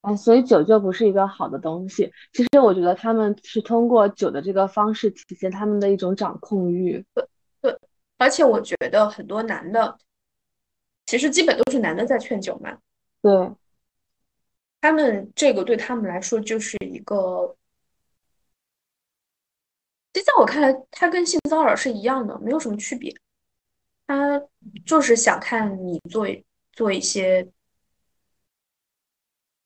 哎，所以酒就不是一个好的东西。其实我觉得他们是通过酒的这个方式体现他们的一种掌控欲。对对，而且我觉得很多男的，其实基本都是男的在劝酒嘛。对。他们这个对他们来说就是一个，就在我看来，他跟性骚扰是一样的，没有什么区别。他就是想看你做做一些，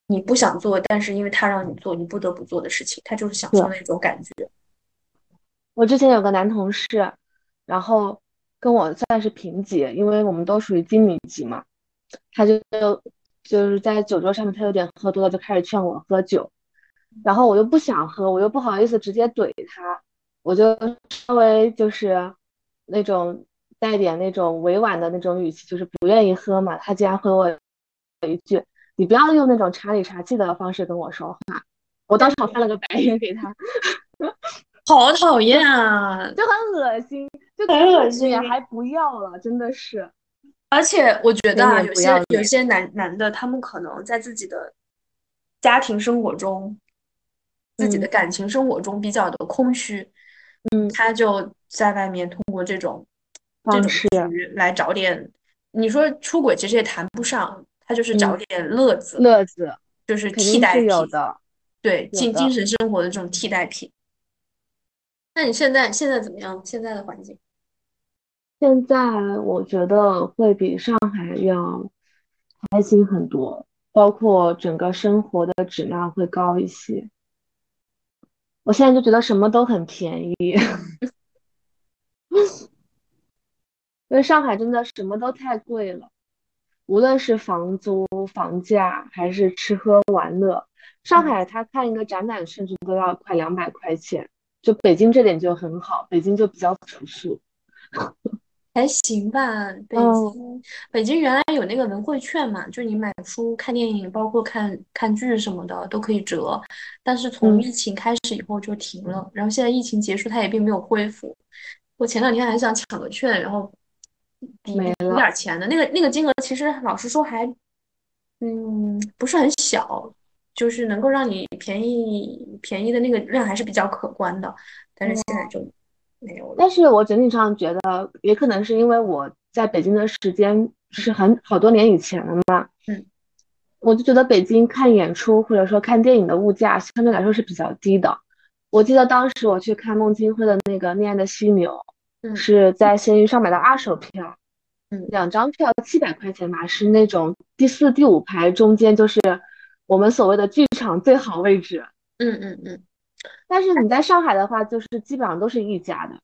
你不想做，但是因为他让你做，你不得不做的事情，他就是享受那种感觉。我之前有个男同事，然后跟我算是平级，因为我们都属于经理级嘛，他就就是在酒桌上面，他有点喝多了，就开始劝我喝酒，然后我又不想喝，我又不好意思直接怼他，我就稍微就是那种带点那种委婉的那种语气，就是不愿意喝嘛。他竟然回我一句：“你不要用那种茶里茶气的方式跟我说话。”我当场翻了个白眼给他。*laughs* 好讨厌啊，就很恶心，就很恶心，还不要了，真的是。而且我觉得啊，有些有些男男的，他们可能在自己的家庭生活中，自己的感情生活中比较的空虚，嗯，他就在外面通过这种这种局来找点，你说出轨其实也谈不上，他就是找点乐子，乐子就是替代品，有的，对，精精神生活的这种替代品。那你现在现在怎么样？现在的环境？现在我觉得会比上海要开心很多，包括整个生活的质量会高一些。我现在就觉得什么都很便宜，*laughs* 因为上海真的什么都太贵了，无论是房租、房价还是吃喝玩乐，上海他看一个展览甚至都要快两百块钱。就北京这点就很好，北京就比较朴素，*laughs* 还行吧。北京，北京原来有那个文汇券嘛，就你买书、看电影，包括看看剧什么的都可以折。但是从疫情开始以后就停了，然后现在疫情结束，它也并没有恢复。我前两天还想抢个券，然后抵抵点钱的，那个那个金额其实老实说还，嗯，不是很小。就是能够让你便宜便宜的那个量还是比较可观的，但是现在就没有了。但是我整体上觉得，也可能是因为我在北京的时间是很好多年以前了嘛，嗯，我就觉得北京看演出或者说看电影的物价相对来说是比较低的。我记得当时我去看孟京辉的那个《恋爱的犀牛》，是在闲鱼上买的二手票，嗯，两张票七百块钱吧，是那种第四、第五排中间就是。我们所谓的剧场最好位置，嗯嗯嗯，但是你在上海的话，就是基本上都是一家的。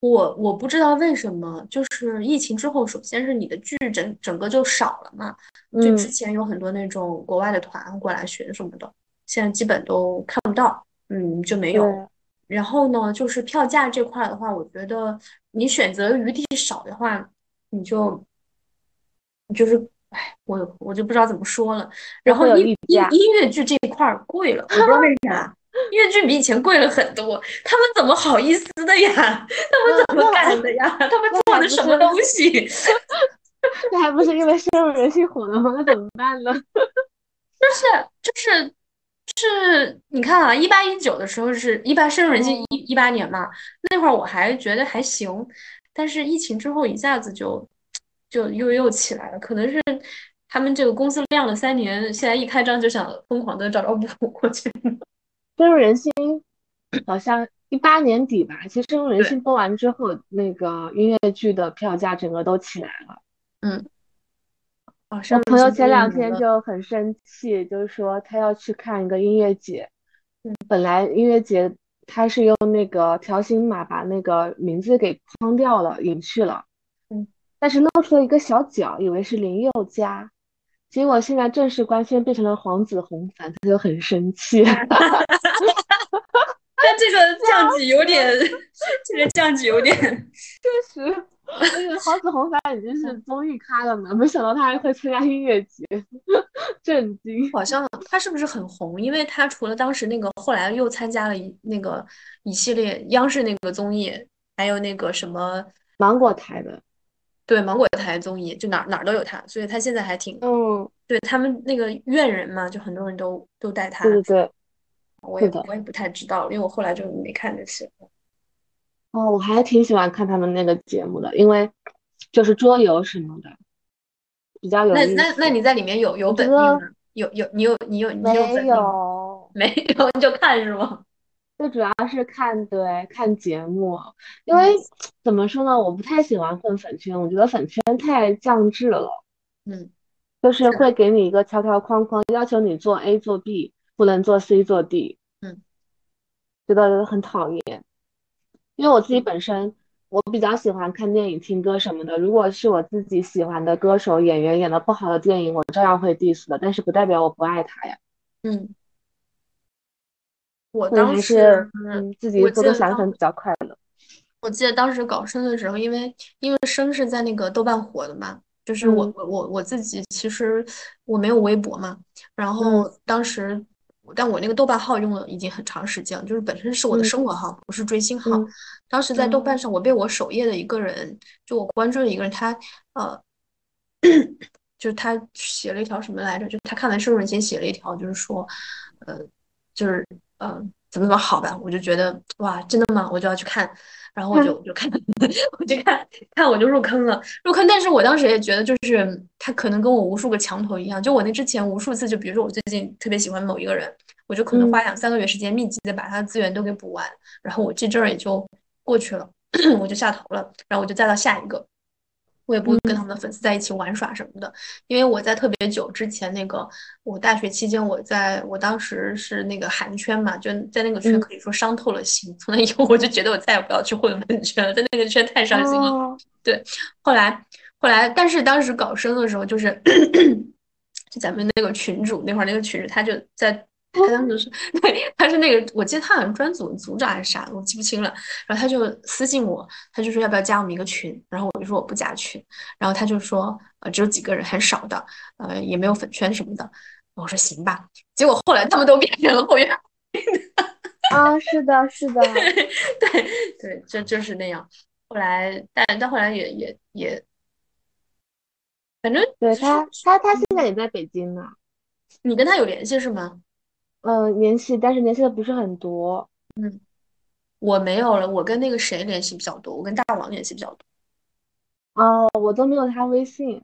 我我不知道为什么，就是疫情之后，首先是你的剧整整个就少了嘛，就之前有很多那种国外的团过来学什么的，现在基本都看不到，嗯，就没有。然后呢，就是票价这块的话，我觉得你选择余地少的话，你就就是。哎，我我就不知道怎么说了。然后音音音乐剧这一块贵了，我不知道为啥，*laughs* *laughs* 音乐剧比以前贵了很多。他们怎么好意思的呀？*laughs* 他们怎么敢的呀？*laughs* 他们做的什么东西？那还不是因为深入人心火了吗？那怎么办呢？就是就是是，你看啊，一八一九的时候是一八深入人心一一八年嘛，那会儿我还觉得还行，但是疫情之后一下子就。就又又起来了，可能是他们这个公司亮了三年，现在一开张就想疯狂的找找补过去。深入人心，好像一八年底吧。其实深入人心播完之后，那个音乐剧的票价整个都起来了。嗯。我朋友前两天就很生气，就是说他要去看一个音乐节。嗯。本来音乐节他是用那个条形码把那个名字给框掉了，隐去了。但是露出了一个小角，以为是林宥嘉，结果现在正式官宣变成了黄子弘凡，他就很生气。*laughs* 但这个降级有点，*laughs* 这个降级有点，*laughs* 确实，那个黄子弘凡已经是综艺咖了嘛，没想到他还会参加音乐节，震惊。好像他是不是很红？因为他除了当时那个，后来又参加了一那个一系列央视那个综艺，还有那个什么芒果台的。对芒果台综艺就哪哪都有他，所以他现在还挺嗯，对他们那个院人嘛，就很多人都都带他。对对对，我也我也不太知道，因为我后来就没看这些。哦，我还挺喜欢看他们那个节目的，因为就是桌游什么的比较有那那那你在里面有有本命吗？有有你有你有你有没有没有 *laughs* 你就看是吗？最主要是看对看节目，因为 *tsk* 怎么说呢，我不太喜欢混粉圈，我觉得粉圈太降智了。嗯，就是会给你一个条条框框，要求你做 A 做 B，不能做 C 做 D。嗯，觉得很讨厌。因为我自己本身，我比较喜欢看电影、听歌什么的。如果是我自己喜欢的歌手、演员演的不好的电影，我照样会 diss 的。但是不代表我不爱他呀。嗯，我当时嗯自己做个散粉比较快乐。我记得当时搞生的时候，因为因为生是在那个豆瓣火的嘛，就是我嗯我我我自己其实我没有微博嘛，然后嗯当时但我那个豆瓣号用了已经很长时间了，就是本身是我的嗯生活号，不是追星号。嗯当时在豆瓣嗯上，我被我首页的一个人，就我关注的一个人，他呃，*coughs* 就是他写了一条什么来着？就他看完《深入人心》写了一条，就是说，呃，就是呃，怎么怎么好吧？我就觉得哇，真的吗？我就要去看，然后我就我就看，*laughs* 我就看看我就入坑了，入坑。但是我当时也觉得，就是他可能跟我无数个墙头一样，就我那之前无数次，就比如说我最近特别喜欢某一个人，我就可能花嗯两三个月时间密集的把他的资源都给补完，然后我这阵儿也就过去了，*clears throat* 我就下头了，然后我就再到下一个。我也不会跟他们的粉丝在一起玩耍什么的，因为我在特别久之前那个，我大学期间我在我当时是那个韩圈嘛，就在那个圈嗯可以说伤透了心。从那以后我就觉得我再也不要去混粉圈了，在那个圈太伤心了。对后来后来，但是当时搞生的时候，就是 *coughs* 就咱们那个群主那会儿那个群主他就在。他当时是，对，他是那个，我记得他好像专组组长还是啥，我记不清了。然后他就私信我，他就说要不要加我们一个群，然后我就说我不加群，然后他就说呃只有几个人，很少的，呃也没有粉圈什么的。我说行吧，结果后来他们都变成了会员，啊，是的，是的，*laughs* 对对，就就是那样。后来，但但后来也也也，反正对他，他他现在也在北京呢。你跟他有联系是吗？嗯，联系，但是联系的不是很多。嗯我没有了，我跟那个谁联系比较多，我跟大王联系比较多。哦，我都没有他微信。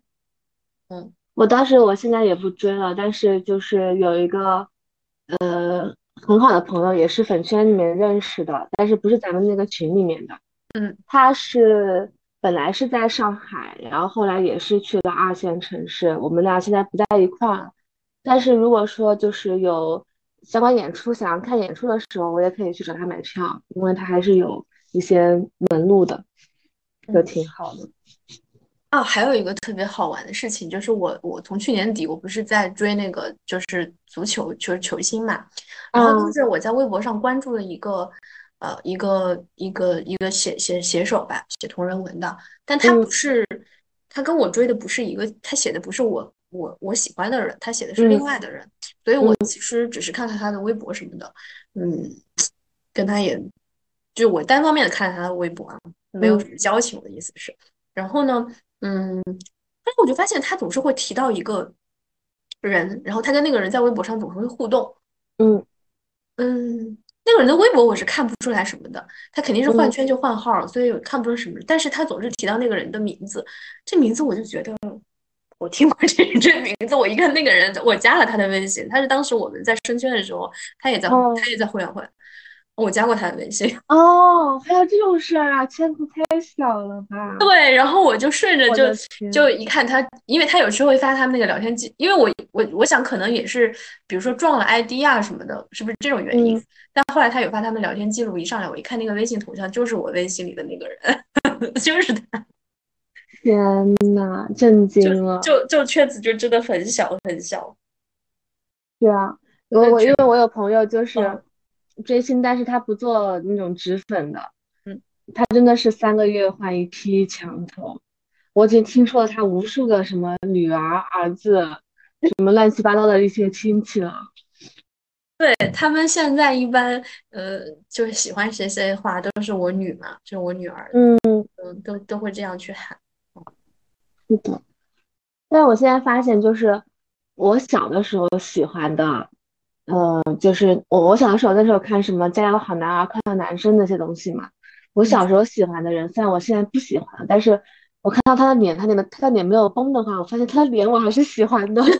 嗯，我当时，我现在也不追了，但是就是有一个呃很好的朋友，也是粉圈里面认识的，但是不是咱们那个群里面的。嗯，他是本来是在上海，然后后来也是去了二线城市，我们俩现在不在一块儿。但是如果说就是有相关演出，想要看演出的时候，我也可以去找他买票，因为他还是有一些门路的，就嗯挺好的。啊，还有一个特别好玩的事情，就是我我从去年底我不是在追那个就是足球就是球星嘛，然后就嗯。是我在微博上关注了一个呃一个一个一个写写写手吧，写同人文的，但他嗯不是他跟我追的不是一个，他写的不是我我我喜欢的人，他写的是另嗯。外的人，所以我嗯其实只是看看他的微博什么的，嗯，跟他也就我单方面的看他的微博啊，没有嗯什么交情，我的意思是。然后呢，嗯，但是我就发现他总是会提到一个人，然后他跟那个人在微博上总是会互动。嗯嗯，那个人的微博我是看不出来什么的，他肯定是换嗯圈就换号了，所以看不出什么。但是他总是提到那个人的名字，这名字我就觉得我听过这这名字，我一看那个人，我加了他的微信，他是当时我们在生圈的时候，他也在哦他也在互联会，我加过他的微信。*laughs* 哦，还有这种事儿啊，圈子太小了吧？对，然后我就顺着就就一看他，因为他有时候会发他们那个聊天记，因为我我我想可能也是，比如说撞了 ID 啊什么的，是不是这种原因？嗯但后来他有发他们聊天记录，一上来我一看那个微信头像就是我微信里的那个人，*laughs* 就是他，天呐，震惊了！就就圈子就真的很小很小。对啊，我我因为我有朋友就是嗯追星，但是他不做那种脂粉的，嗯，他真的是三个月换一批墙头。我已经听说了他无数个什么女儿、儿子，什么乱七八糟的一些亲戚了。*laughs* 对他们现在一般，呃，就是喜欢谁谁的话，都是我女嘛，就是我女儿，嗯，嗯，都都会这样去喊。是的。但我现在发现，就是我小的时候喜欢的，呃，就是我我小的时候那时候看什么《加油好男儿》、《快乐男生》那些东西嘛。我小时候喜欢的人，虽然我现在不喜欢，但是我看到他的脸，他脸的他的脸没有崩的话，我发现他的脸我还是喜欢的。*laughs*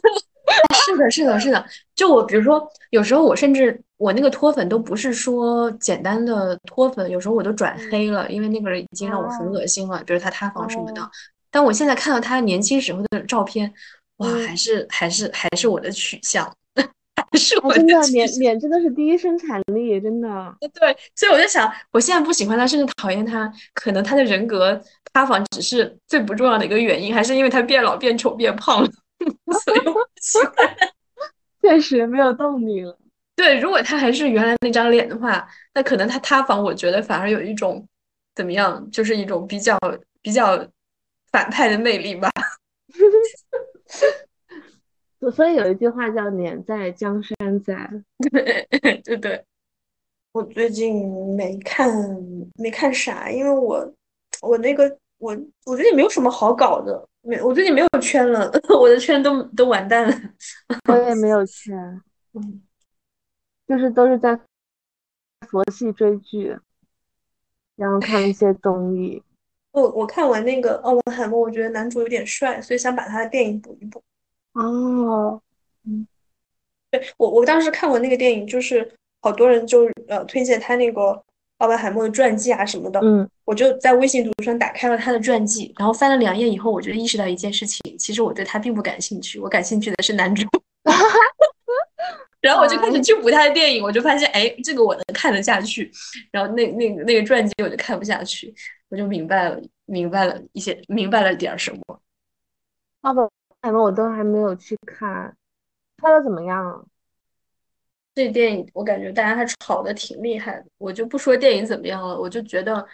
是的，是的，是的。就我，比如说，有时候我甚至我那个脱粉都不是说简单的脱粉，有时候我都转黑了，因为那个人已经让我很哦恶心了，比如他塌房什么的哦。但我现在看到他年轻时候的照片，哇，嗯，还是还是还是我的取向，*laughs* 还是啊，我真的，脸。脸真的是第一生产力，真的。对，所以我就想，我现在不喜欢他，甚至讨厌他，可能他的人格塌房只是最不重要的一个原因，还是因为他变老、变丑、变胖了，*laughs* 所以我不喜欢。*laughs* 确实没有动力了。对，如果他还是原来那张脸的话，那可能他塌房，我觉得反而有一种怎么样，就是一种比较比较反派的魅力吧。所 *laughs* 所以有一句话叫“脸在江山在”，对 *laughs* 对对，我最近没看没看啥，因为我我那个我我最近没有什么好搞的，没我最近没有圈了，*laughs* 我的圈都都完蛋了。我也没有圈，嗯，就是都是在佛系追剧，然后看一些综艺。我我看完那个奥本海默，我觉得男主有点帅，所以想把他的电影补一补。哦，嗯，对我我当时看完那个电影，就是好多人就呃推荐他那个奥本海默的传记啊什么的，嗯，我就在微信读书上打开了他的传记，然后翻了两页以后，我就意识到一件事情，其实我对他并不感兴趣，我感兴趣的是男主。*laughs* 然后我就开始去补他的电影，我就发现，哎，这个我能看得下去，然后那那那个传记我就看不下去，我就明白了，明白了一些，明白了点儿什么。爸爸我都还没有去看，拍的怎么样？这电影我感觉大家还吵得挺厉害的，我就不说电影怎么样了，我就觉得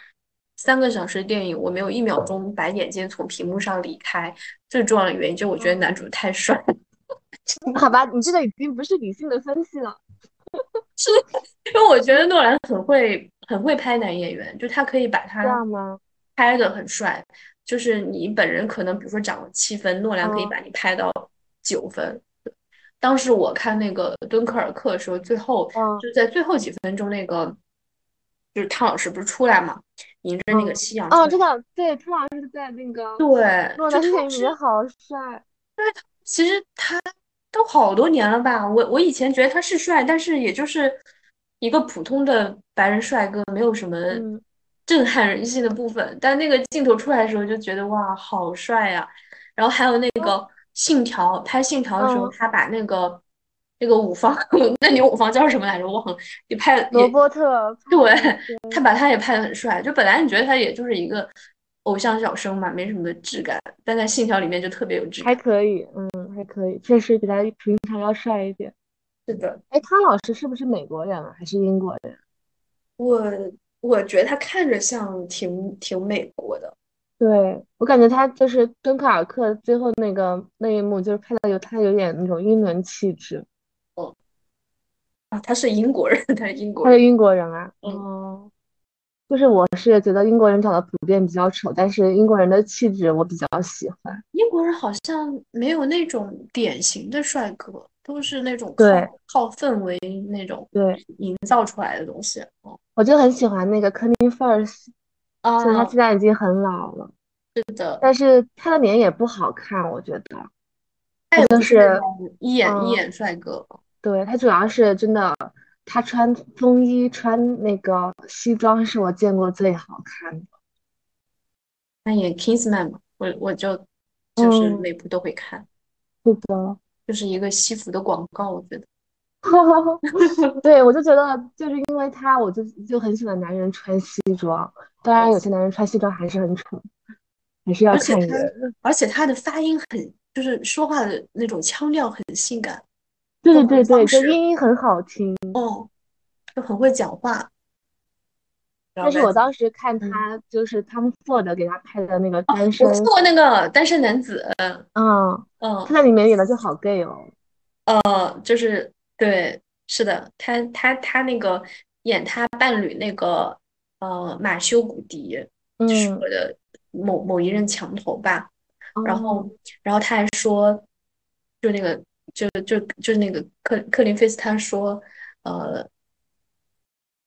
三个小时电影我没有一秒钟把眼睛从屏幕上离开，最重要的原因就我觉得男主太帅，*laughs* 好吧，你这个已经不是理性的分析了。是因为我觉得诺兰很会很会拍男演员，就他可以把他？拍的很帅，就是你本人可能比如说长了七分，诺兰可以嗯把你拍到九分。当时我看那个敦刻尔克的时候，最后嗯就在最后几分钟，那个就是汤老师不是出来嘛，迎着那个夕阳出来真的，对，汤老师在那个对，诺就汤老师兰电影里面好帅。对其实他都好多年了吧？我我以前觉得他是帅，但是也就是一个普通的白人帅哥，没有什么嗯震撼人心的部分。但那个镜头出来的时候，就觉得哇，好帅呀！然后还有那个《信条》，拍《信条》的时候，嗯他把那个那个五方，*laughs* 那女五方叫什么来着？我忘了，也拍了罗伯特·对他把他也拍的很帅。就本来你觉得他也就是一个偶像小生嘛，没什么质感，但在《信条》里面就特别有质感还。可以，嗯，还可以，确实比他平常要帅一点。是的。哎，汤老师是不是美国人啊，还是英国人？我我觉得他看着像挺挺美国的，对，我感觉他就是敦刻尔克最后那个那一幕，就是看到有他有点那种英伦气质。哦啊，他是英国人，他是英国他是，英国人啊？嗯哦，就是我是觉得英国人长得普遍比较丑，但是英国人的气质我比较喜欢。英国人好像没有那种典型的帅哥，都是那种对靠靠氛围那种对，营造出来的东西。哦我就很喜欢那个科林·费尔斯，虽然他啊，现在已经很老了，是的，但是他的脸也不好看，我觉得。他也就是一眼嗯一眼帅哥。对，他主要是真的，他穿风衣、穿那个西装是我见过最好看的。那演 Kingsman 嘛，我我就就是嗯每部都会看，是的，就是一个西服的广告，我觉得。*laughs* 对，我就觉得就是因为他，我就就很喜欢男人穿西装。当然，有些男人穿西装还是很丑，还是要而且他看人。而且他的发音很，就是说话的那种腔调很性感，对对对对，就方式音很好听。哦，就很会讲话。但是我当时看嗯他就是 Tom Ford 给他拍的那个哦，单身，我看过那个《单身男子》，嗯，嗯他在里面演的就好 gay 哦。呃，就是对，是的，他他他那个演他伴侣那个呃马修·古迪，就是嗯我的某某一任墙头吧。然后哦，然后他还说，就那个就就就是那个克克林菲斯，他说，呃，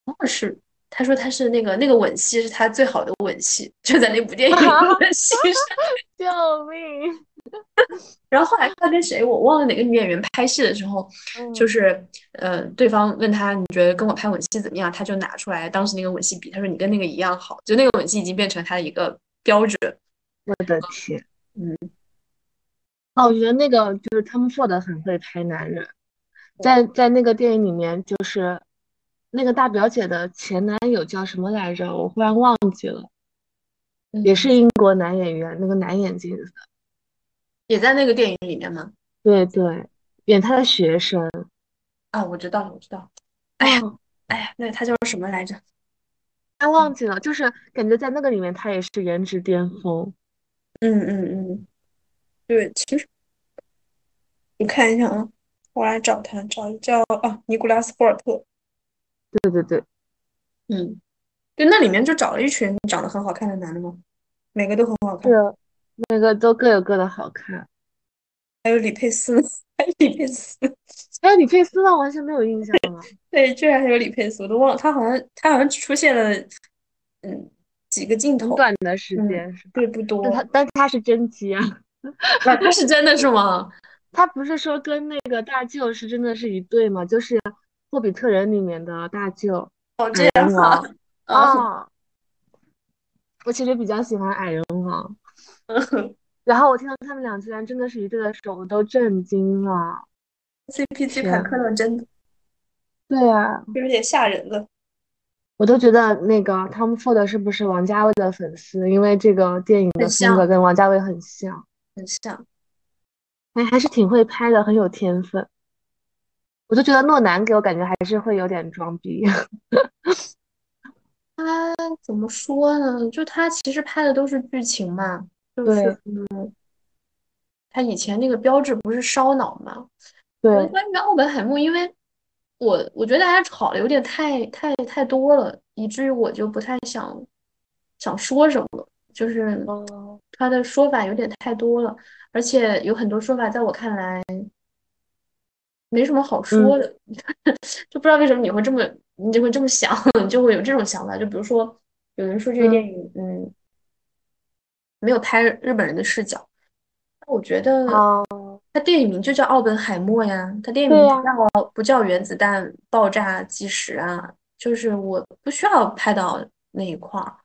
忘了是他说他是那个那个吻戏是他最好的吻戏，就在那部电影吻戏上。*laughs* 救命！然后后来他跟谁我忘了哪个女演员拍戏的时候，就嗯是呃对方问他你觉得跟我拍吻戏怎么样，他就拿出来当时那个吻戏比，他说你跟那个一样好，就那个吻戏已经变成他的一个标准。我的天，嗯，哦，我觉得那个就是 Tom Ford 很会拍男人，在在那个电影里面，就是那个大表姐的前男友叫什么来着？我忽然忘记了，也是英国男演员，那个蓝眼睛的，也在那个电影里面吗？对对，演他的学生。啊，我知道了，我知道。哎呀，哎呀，那他叫什么来着？哎，忘记了，就是感觉在那个里面他也是颜值巅峰。嗯嗯嗯。对，其实我看一下啊，我来找他，找叫啊尼古拉斯霍尔特。对对对，嗯，对，那里面就找了一群长得很好看的男的吗，每个都很好看。是，每个都各有各的好看。还有李佩斯，*laughs* 还有李佩斯，*laughs* 还有李佩斯呢，完全没有印象了。*laughs* 对，居然还有李佩斯，我都忘了，他好像他好像只出现了嗯几个镜头，很短的时间，对，不多。但他但他是真机啊。*laughs* 他是真的是吗？他不是说跟那个大舅是真的是一对吗？就是《霍比特人》里面的大舅哦，这样啊。*laughs* 我其实比较喜欢矮人王。*laughs* 然后我听到他们俩居然真的是一对的时候，我都震惊了。CP 级坎坷了，真的。对啊，有点吓人了。我都觉得那个 Tom Ford 是不是王家卫的粉丝？因为这个电影的风格跟王家卫很像。很像，哎，还是挺会拍的，很有天分。我就觉得诺南给我感觉还是会有点装逼。*laughs* 他怎么说呢？就他其实拍的都是剧情嘛，就是嗯，他以前那个标志不是烧脑吗？对。关于奥本海默，因为我我觉得大家吵的有点太太太多了，以至于我就不太想想说什么。就是他的说法有点太多了，而且有很多说法在我看来没什么好说的，*laughs* 就不知道为什么你会这么，你就会这么想，*laughs* 就会有这种想法。就比如说，有人说这个电影，嗯，没有拍日本人的视角，我觉得，他电影名就叫奥本海默呀，他电影名不叫不叫原子弹爆炸计时啊，就是我不需要拍到那一块儿。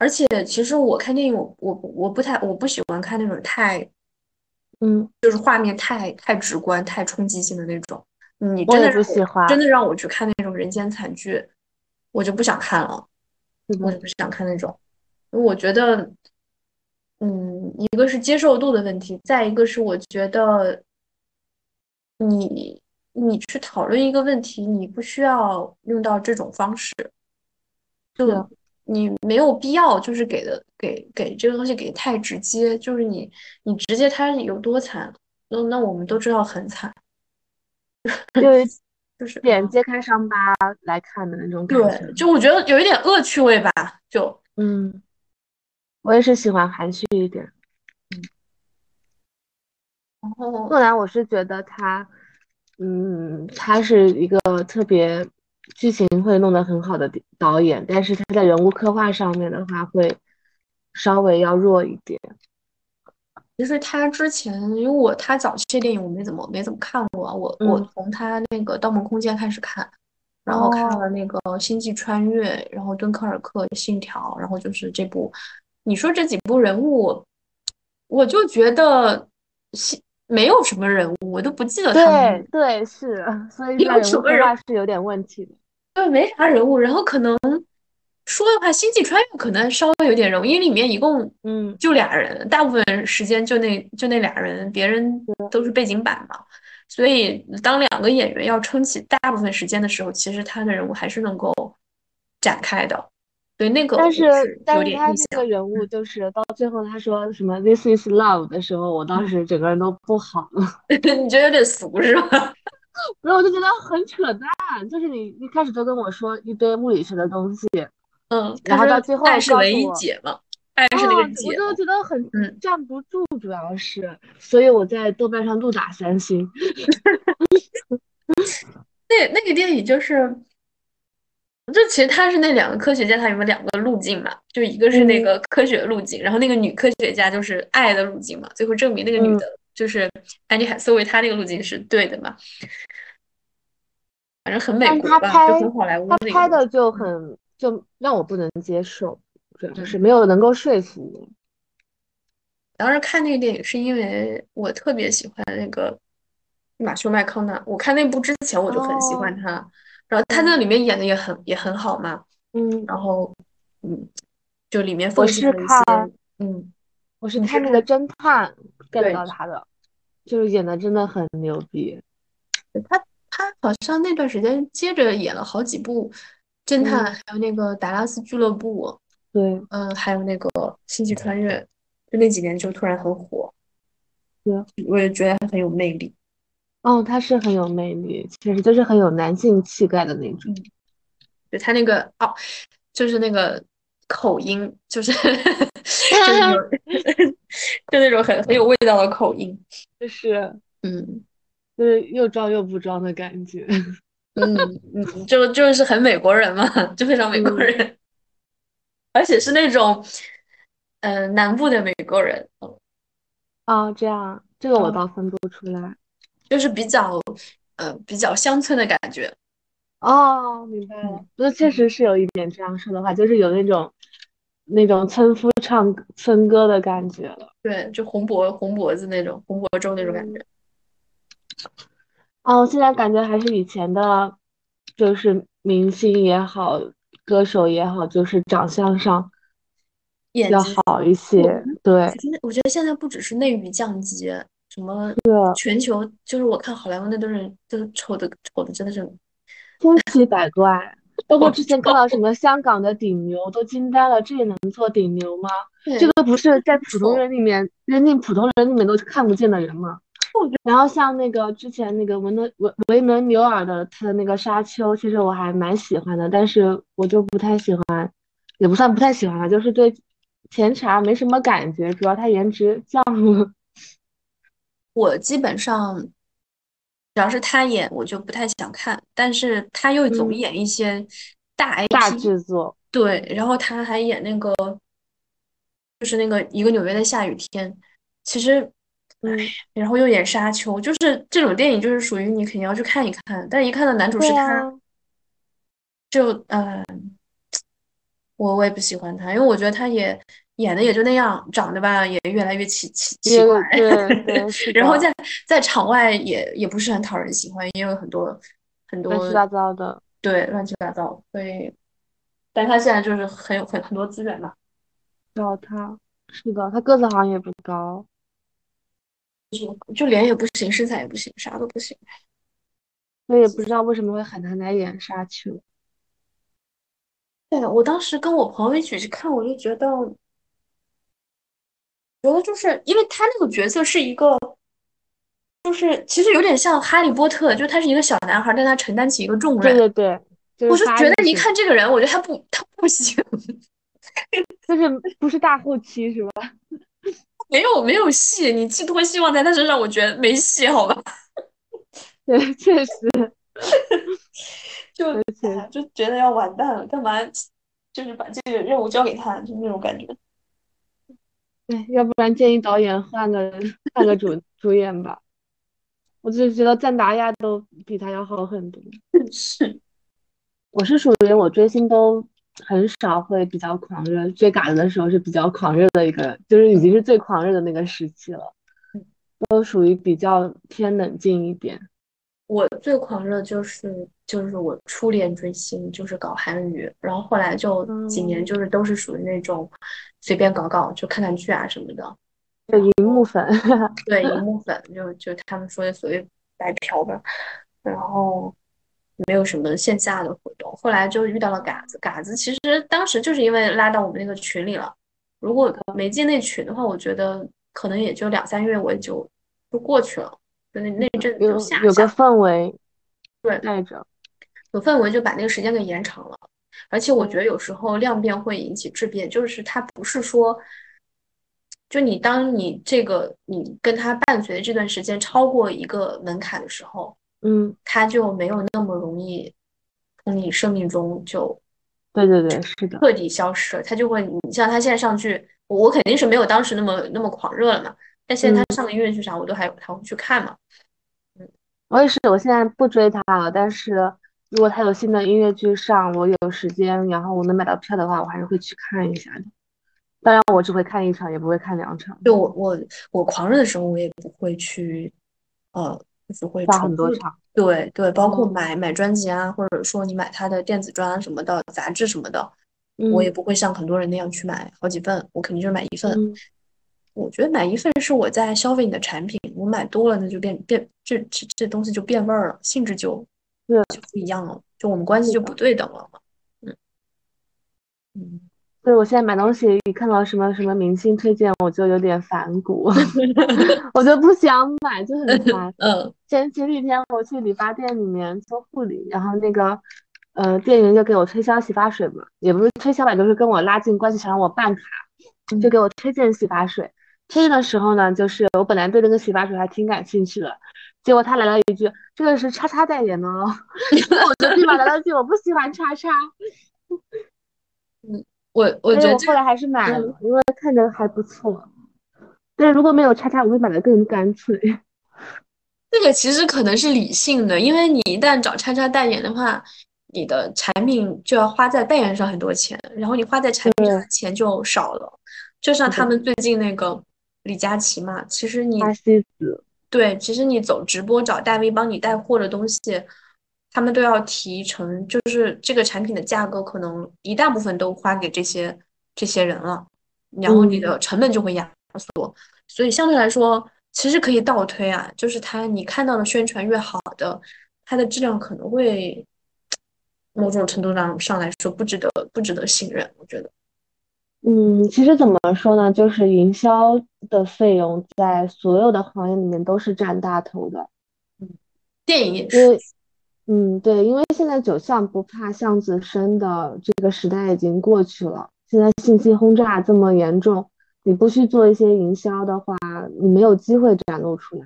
而且，其实我看电影，我我我不太我不喜欢看那种太，嗯，就是画面太太直观、太冲击性的那种。你真的不喜欢，真的让我去看那种人间惨剧，我就不想看了。我就不想看那种，我觉得，嗯，一个是接受度的问题，再一个是我觉得，你你去讨论一个问题，你不需要用到这种方式，就。你没有必要，就是给的给给这个东西给太直接，就是你你直接他有多惨，那那我们都知道很惨，就是 *laughs* 就是点揭开伤疤来看的那种感觉。对，就我觉得有一点恶趣味吧，就嗯，我也是喜欢含蓄一点，嗯。然后诺兰，我是觉得他，嗯，他是一个特别。剧情会弄得很好的导演，但是他在人物刻画上面的话会稍微要弱一点。其实他之前，因为我他早期的电影我没怎么没怎么看过，我我从他那个《盗梦空间》开始看，然后看了那个《星际穿越》，然后《敦刻尔克》《信条》，然后就是这部。你说这几部人物，我就觉得没有什么人物，我都不记得他们。对对是，所以人物刻画是有点问题的。对，没啥人物，然后可能说的话，《星际穿越》可能稍微有点人物，因为里面一共嗯就俩人，大部分时间就那就那俩人，别人都是背景板嘛。所以当两个演员要撑起大部分时间的时候，其实他的人物还是能够展开的。对，那个但是但是他这个人物就是到最后他说什么 “This is love” 的时候，我当时整个人都不好了。*laughs* 你觉得有点俗是吧？*laughs* 然后我就觉得很扯淡，就是你一开始就跟我说一堆物理学的东西，嗯，然后到最后爱是唯一解嘛，爱是那个解，我就觉得很站不住，主要是，所以我在豆瓣上怒打三星。*laughs* 那那个电影就是，就其实他是那两个科学家，他有两个路径嘛？就一个是那个科学路径，然后那个女科学家就是爱的路径嘛，最后证明那个女的。就是安妮海瑟薇，她那个路径是对的嘛？反正很美国吧，就很好莱坞。他拍的就很就让我不能接受，主要是没有能够说服我。当时看那个电影是因为我特别喜欢那个马修麦康纳，我看那部之前我就很喜欢他，然后他在里面演的也很也很好嘛，嗯，然后嗯，就里面我是看嗯，我是看那个侦探 get 到他的，就是演的真的很牛逼。他他好像那段时间接着演了好几部侦探，嗯还有那个达拉斯俱乐部，对，嗯，还有那个星际穿越，就那几年就突然很火，对，我也觉得他很有魅力。哦，他是很有魅力，其实就是很有男性气概的那种。对他那个哦，就是那个口音，就是 *laughs* 就是有 *laughs* 就那种很很有味道的口音，就是嗯就是又装又不装的感觉。*laughs* 嗯嗯，就就是很美国人嘛，就非常美国人，而且是那种嗯、呃南部的美国人，嗯啊，这样，这个我嗯倒分不出来。就是比较呃比较乡村的感觉，哦，明白了那。确实是有一点这样说的话，就是有那种那种村夫唱村歌的感觉了。对，就红脖红脖子那种红脖周那种感觉。哦，现在感觉还是以前的，就是明星也好，歌手也好，就是长相上要好一些。对，其实我觉得现在不只是内娱降级，什么全球，就是我看好莱坞那都是都丑的丑的真的是，千奇百怪。*laughs* 包括之前看到什么香港的顶流都惊呆了，这也能做顶流吗？这个不是在普通人里面扔进普通人里面都看不见的人吗？然后像那个之前那个维伦维维门纽尔的他的那个沙丘，其实我还蛮喜欢的，但是我就不太喜欢，也不算不太喜欢吧，就是对甜茶没什么感觉，主要他颜值降了。我基本上只要是他演，我就不太想看，但是他又总嗯演一些大大 IP，制作，对，然后他还演那个就是那个一个纽约的下雨天，其实。嗯，然后又演沙丘，就是这种电影，就是属于你肯定要去看一看。但一看到男主是他，啊，就呃，我我也不喜欢他，因为我觉得他也演的也就那样，长得吧也越来越奇奇奇怪，对对 *laughs* 然后在在场外也也不是很讨人喜欢，也有很多很多乱七八糟的。对乱七八糟，所以，但他现在就是很有很很多资源嘛，找他，是的，他个子好像也不高。就脸也不行，身材也不行，啥都不行。我也不知道为什么会喊他来演沙丘。对，我当时跟我朋友一起去看，我就觉得，觉得就是因为他那个角色是一个，就是其实有点像哈利波特，就他是一个小男孩，但他承担起一个重任。对对对，就我就觉得一看这个人，我觉得他不他不行，*laughs* 就是不是大后期是吧？*laughs* 没有没有戏，你寄托希望在他身上，我觉得没戏，好吧？*laughs* 对，确实，就就觉得要完蛋了，干嘛就是把这个任务交给他，就那种感觉。对，要不然建议导演换个换个主主演吧。我就觉得赞达亚都比他要好很多。*laughs* 是，我是属于我追星都很少会比较狂热，追嘎子的时候是比较狂热的一个，就是已经是最狂热的那个时期了，都属于比较偏冷静一点。我最狂热就是就是我初恋追星，就是搞韩娱，然后后来就几年嗯就是都是属于那种随便搞搞，就看看剧啊什么的。对，*laughs* 荧幕粉，对，荧幕粉就就他们说的所谓白嫖吧，然后没有什么线下的活动。后来就遇到了嘎子，嘎子其实当时就是因为拉到我们那个群里了，如果没进那群的话，我觉得可能也就两三月我就就过去了，就那那阵就下有个氛围对带着。有氛围就把那个时间给延长了。而且我觉嗯得有时候量变会引起质变，就是它不是说，就你当你这个你跟他伴随的这段时间超过一个门槛的时候，嗯，他就没有那么容易从你生命中就对对对，是的，彻底消失了。他就会，你像他现在上去，我我肯定是没有当时那么那么狂热了嘛。但现在他上的音乐剧啥，我都还还会去看嘛。我也是，我现在不追他了，但是如果他有新的音乐剧上，我有时间，然后我能买到票的话，我还是会去看一下的。当然我只会看一场，也不会看两场。就我我我狂热的时候，我也不会去，呃，就是会刷重复很多场。对对，包括哦买买专辑啊，或者说你买他的电子专什么的、杂志什么的，我也嗯不会像很多人那样去买好几份，我肯定就是买一份。嗯我觉得买一份是我在消费你的产品，我买多了那就变变这这这东西就变味儿了，性质就对就不一样了，就我们关系就不对等了嘛。嗯嗯，所以我现在买东西，一看到什么什么明星推荐，我就有点反骨，*laughs* 我就不想买，就很烦。*laughs* 嗯前前几天我去理发店里面做护理，然后那个呃店员就给我推销洗发水嘛，也不是推销吧，就是跟我拉近关系，想让我办卡，就给我推荐洗发水。推荐的时候呢，就是我本来对那个洗发水还挺感兴趣的，结果他来了一句：“这个是叉叉代言的哦。*laughs* ”我就立马来了句：“我不喜欢叉叉。”嗯我我觉得我后来还是买嗯了，因为看着还不错。但是如果没有叉叉，我会买的更干脆。这个其实可能是理性的，因为你一旦找叉叉代言的话，你的产品就要花在代言上很多钱，然后你花在产品上的钱就少了。就像他们最近那个李佳琦嘛，其实你阿西子，对，其实你走直播找大 V 帮你带货的东西，他们都要提成，就是这个产品的价格可能一大部分都花给这些这些人了，然后你的成本就会压缩，所以相对来说，其实可以倒推啊，就是它你看到的宣传越好的，它的质量可能会 *tsk* 某种程度上上来说不值得不值得信任，我觉得。嗯，其实怎么说呢，就是营销的费用在所有的行业里面都是占大头的。电影也因是，为，嗯，对，因为现在酒巷不怕巷子深的这个时代已经过去了。现在信息轰炸这么严重，你不去做一些营销的话，你没有机会展露出来。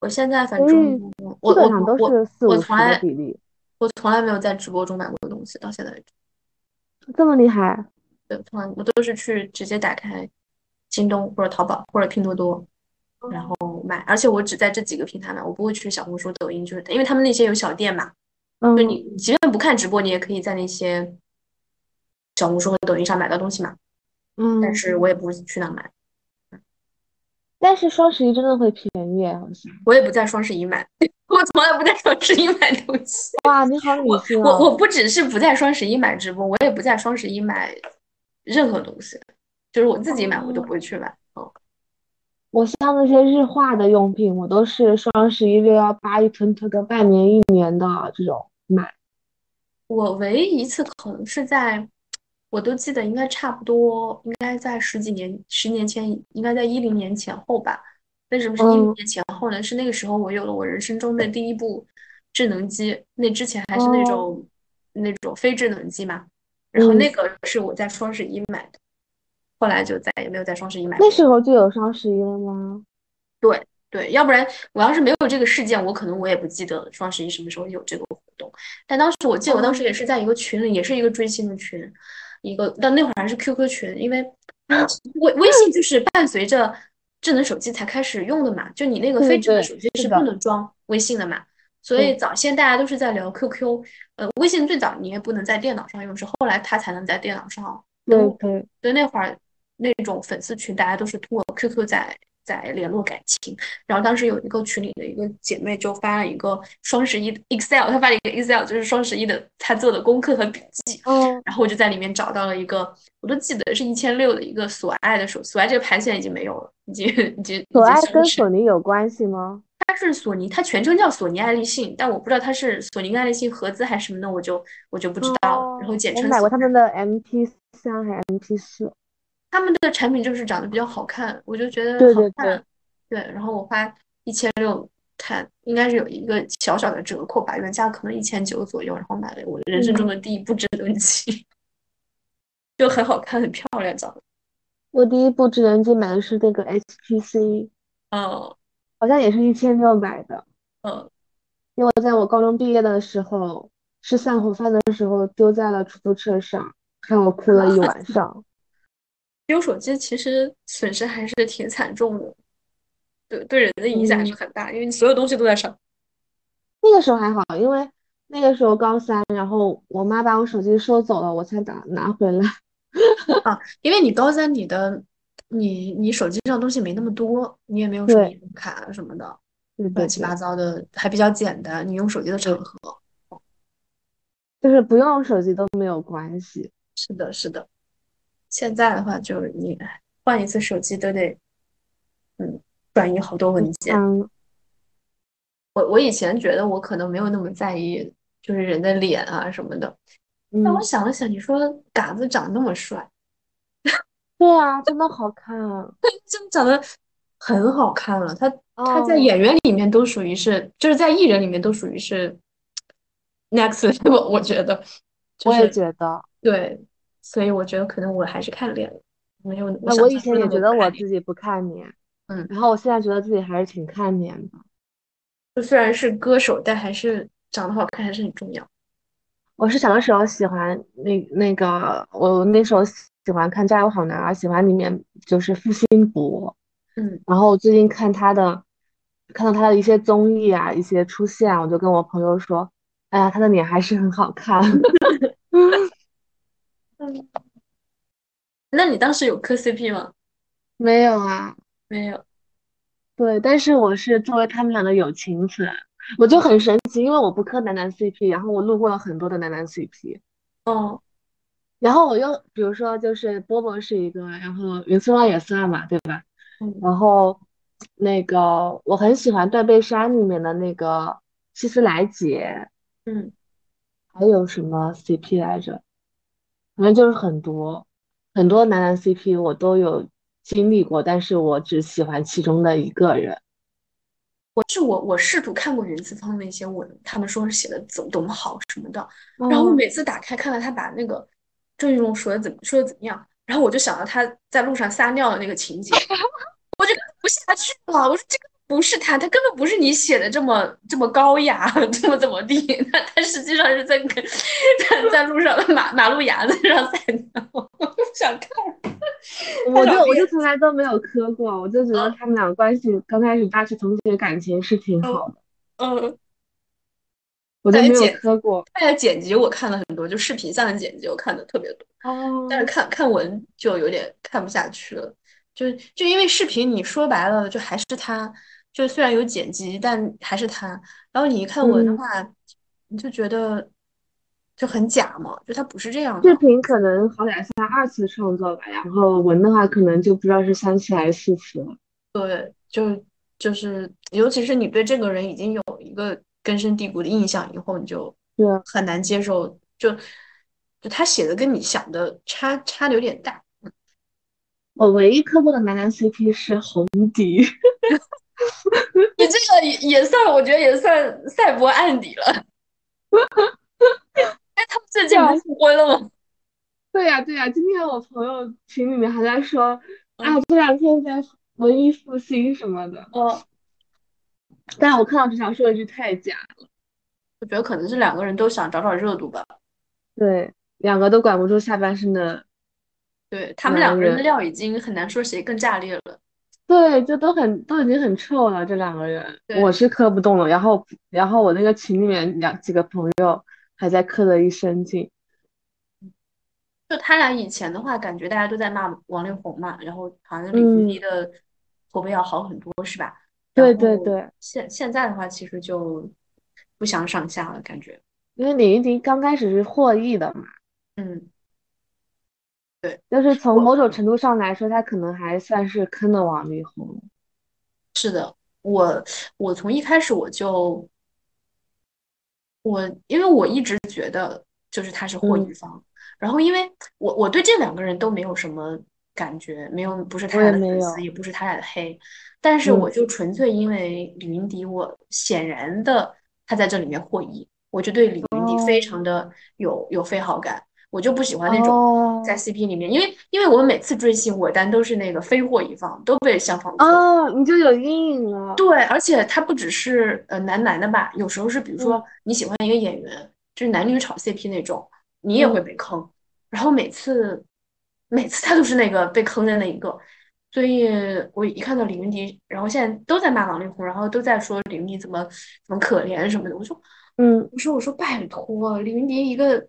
我现在反正我我基本上都我是四五十我从来的比例，我从来没有在直播中买过东西，到现在为止。这么厉害。对，从来我都是去直接打开京东或者淘宝或者拼多多，然后买，而且我只在这几个平台买，我不会去小红书、抖音，就是因为他们那些有小店嘛，嗯就你即便不看直播，你也可以在那些小红书和抖音上买到东西嘛，嗯，但是我也不会去那买，但是双十一真的会便宜，好像。我也不在双十一买，*laughs* 我从来不在双十一买东西。哇，你好理性我我哦。不只是不在双十一买直播，我也不在双十一买任何东西，就是我自己买我都不会去买。嗯，我像那些日化的用品，我都是双十一六幺八一囤囤个半年一年的这种买。我唯一一次可能是在，我都记得应该差不多，应该在十几年、十年前，应该在一零年前后吧。为什么是一零嗯年前后呢？是那个时候我有了我人生中的第一部智能机，那之前还是那哦种那种非智能机嘛。然后嗯那个是我在双十一买的，后来就再也没有在双十一买。那时候就有双十一了吗？对对，要不然我要是没有这个事件，我可能我也不记得双十一什么时候有这个活动。但当时我记得我当时也是在一个群里，也是一个追星的群，一个但那会儿还是 QQ 群，因为微微信就是伴随着智能手机才开始用的嘛，就你那个非智能手机是不能装微信的嘛。所以对早先大家都是在聊 QQ，呃，微信最早你也不能在电脑上用，是后来它才能在电脑上用。对对，所以那会儿那种粉丝群，大家都是通过 QQ 在在联络感情。然后当时有一个群里的一个姐妹就发了一个双十一的 Excel，她发了一个 Excel，就是双十一的她做的功课和笔记。嗯，然后我就在里面找到了一个，我都记得是一千六的一个索爱的手，索爱这个牌现在已经没有了，已经已经索爱跟索尼有关系吗？它是索尼，它全称叫索尼爱立信，但我不知道它是索尼爱立信合资还是什么的，我就我就不知道了。然后简称我称买过他们的 MP 三还是 MP 四。他们的产品就是长得比较好看，我就觉得对对好看。对，然后我花一千六，看应该是有一个小小的折扣吧，原价可能一千九左右，然后买了我人生中的第一部智能机，就很好看，很漂亮，长得。我第一部智能机买的是那个 HTC，嗯好像也是一千六买的。嗯，因为我在我高中毕业的时候吃散伙饭的时候丢在了出租车上，看我哭了一晚上。*laughs* 丢手机其实损失还是挺惨重的，对对人的影响还是很大，因为你所有东西都在上。那个时候还好，因为那个时候高三，然后我妈把我手机收走了，我才打拿回来。*laughs* 啊，因为你高三你的你你手机上东西没那么多，你也没有什么银行卡什么的，乱七八糟的还比较简单，你用手机的场，合。就是不用手机都没有关系。是的，是的。现在的话，就是你换一次手机都得嗯转移好多文件。嗯我我以前觉得我可能没有那么在意，就是人的脸啊什么的。但我嗯，想了想，你说嘎子长那么帅，对啊，真的好看啊。*laughs* 真的长得很好看了。他他在哦，演员里面都属于是，就是在艺人里面都属于是 next *laughs* level，我觉得就我也是觉得。对，所以我觉得可能我还是看脸，没有我那我以前也觉得。我自己不看脸，嗯。然后我现在觉得自己还是挺看脸的。就虽然是歌手，但还是长得好看还是很重要。我是小的时候喜欢那那个，我那时候喜欢看《加油好男儿》，喜欢里面就是付辛博。嗯，然后我最近看他的，看到他的一些综艺啊，一些出现啊，我就跟我朋友说，哎呀，他的脸还是很好看。嗯，那你当时有磕 CP 吗？*laughs* 没有啊，没有。对，但是我是作为他们俩的友情粉，我就很神奇，因为我不磕男男 CP，然后我路过了很多的男男 CP，哦，然后我又比如说就是波波是一个，然后云村望也算嘛，对吧？嗯然后那个我很喜欢《断背山》里面的那个希斯莱杰，嗯，还有什么 CP 来着？反正就是很多很多男男 CP 我都有经历过，但是我只喜欢其中的一个人。我是我我试图看过云次方的一些文，他们说是写的怎么多么好什么的，然后我嗯，每次打开看到他把那个郑云龙说的怎么说的怎么样，然后我就想到他在路上撒尿的那个情节，*laughs* 我就不下去了。我说这个不是他，他根本不是你写的这么这么高雅，*laughs* 这么怎么地？他他实际上是在跟在在路上马马路牙子上撒尿，我不想看。*laughs* 我就我就。从来都没有磕过，我就觉得嗯他们俩关系刚开始大学同学感情是挺嗯好的，嗯，我就没有他的剪磕过。他的剪辑我看了很多，就视频上的剪辑我看的特别多，但是哦，看看文就有点看不下去了。就就因为视频你说白了就还是他，就虽然有剪辑，但还是他。然后你一看文的嗯，话，你就觉得就很假嘛，就他不是这样视。频可能好歹是他二次创作吧，然后文的话可能就不知道是三次还是四次了。对，就就是，尤其是你对这个人已经有一个根深蒂固的印象以后，你就对，很难接受，就就他写的跟你想的差差的有点大。我唯一磕过的男男 CP 是红迪，*laughs* 你这个也也算，我觉得也算赛博案底了。*laughs* 哎，他们最近不是婚了吗？对呀，对呀。今天我朋友群里面还在说，啊，嗯，这两天在文艺复兴什么的，哦，但我看到这条说了一句太假了。我觉得可能是两个人都想找找热度吧。对，两个都管不住下半身的对，他们两个人的，料已经很难说谁更炸裂了。对，就都很都已经很臭了，这两个人，我，是磕不动了。然后，然后我那个群里面两几个朋友还在磕的一身劲。就他俩以前的话，感觉大家都在骂王力宏嘛，然后好像李云迪嗯，的口碑要好很多，是吧？然对对对，现现在的话，其实就不相上下了，感觉。因为李云迪刚开始是获益的嘛，嗯，对，就是从某种程度上来说，他可能还算是坑了王力宏。是的，我我从一开始我就我因为我一直觉得就是他是获益嗯，方，然后因为我我对这两个人都没有什么感觉，没有不是他俩的粉丝。也不是他俩的黑，但是我嗯就纯粹因为李云迪，我显然的他在这里面获益，我就对李云迪非哦常的有有非好感，我就不喜欢那种在哦 CP 里面，因为因为我们每次追星我单都是那个非获一方，都被相方磕。哦，你就有阴影了。对，而且他不只是呃男男的吧，有时候是比如嗯说你喜欢一个演员，就是男女炒 CP 那种，你也会嗯，被坑。然后每次每次他都是那个被坑的那一个，所以我一看到李云迪，然后现在都在骂王力宏，然后都在说李云迪怎么怎么可怜什么的，我说嗯，我说我说拜托，李云迪一个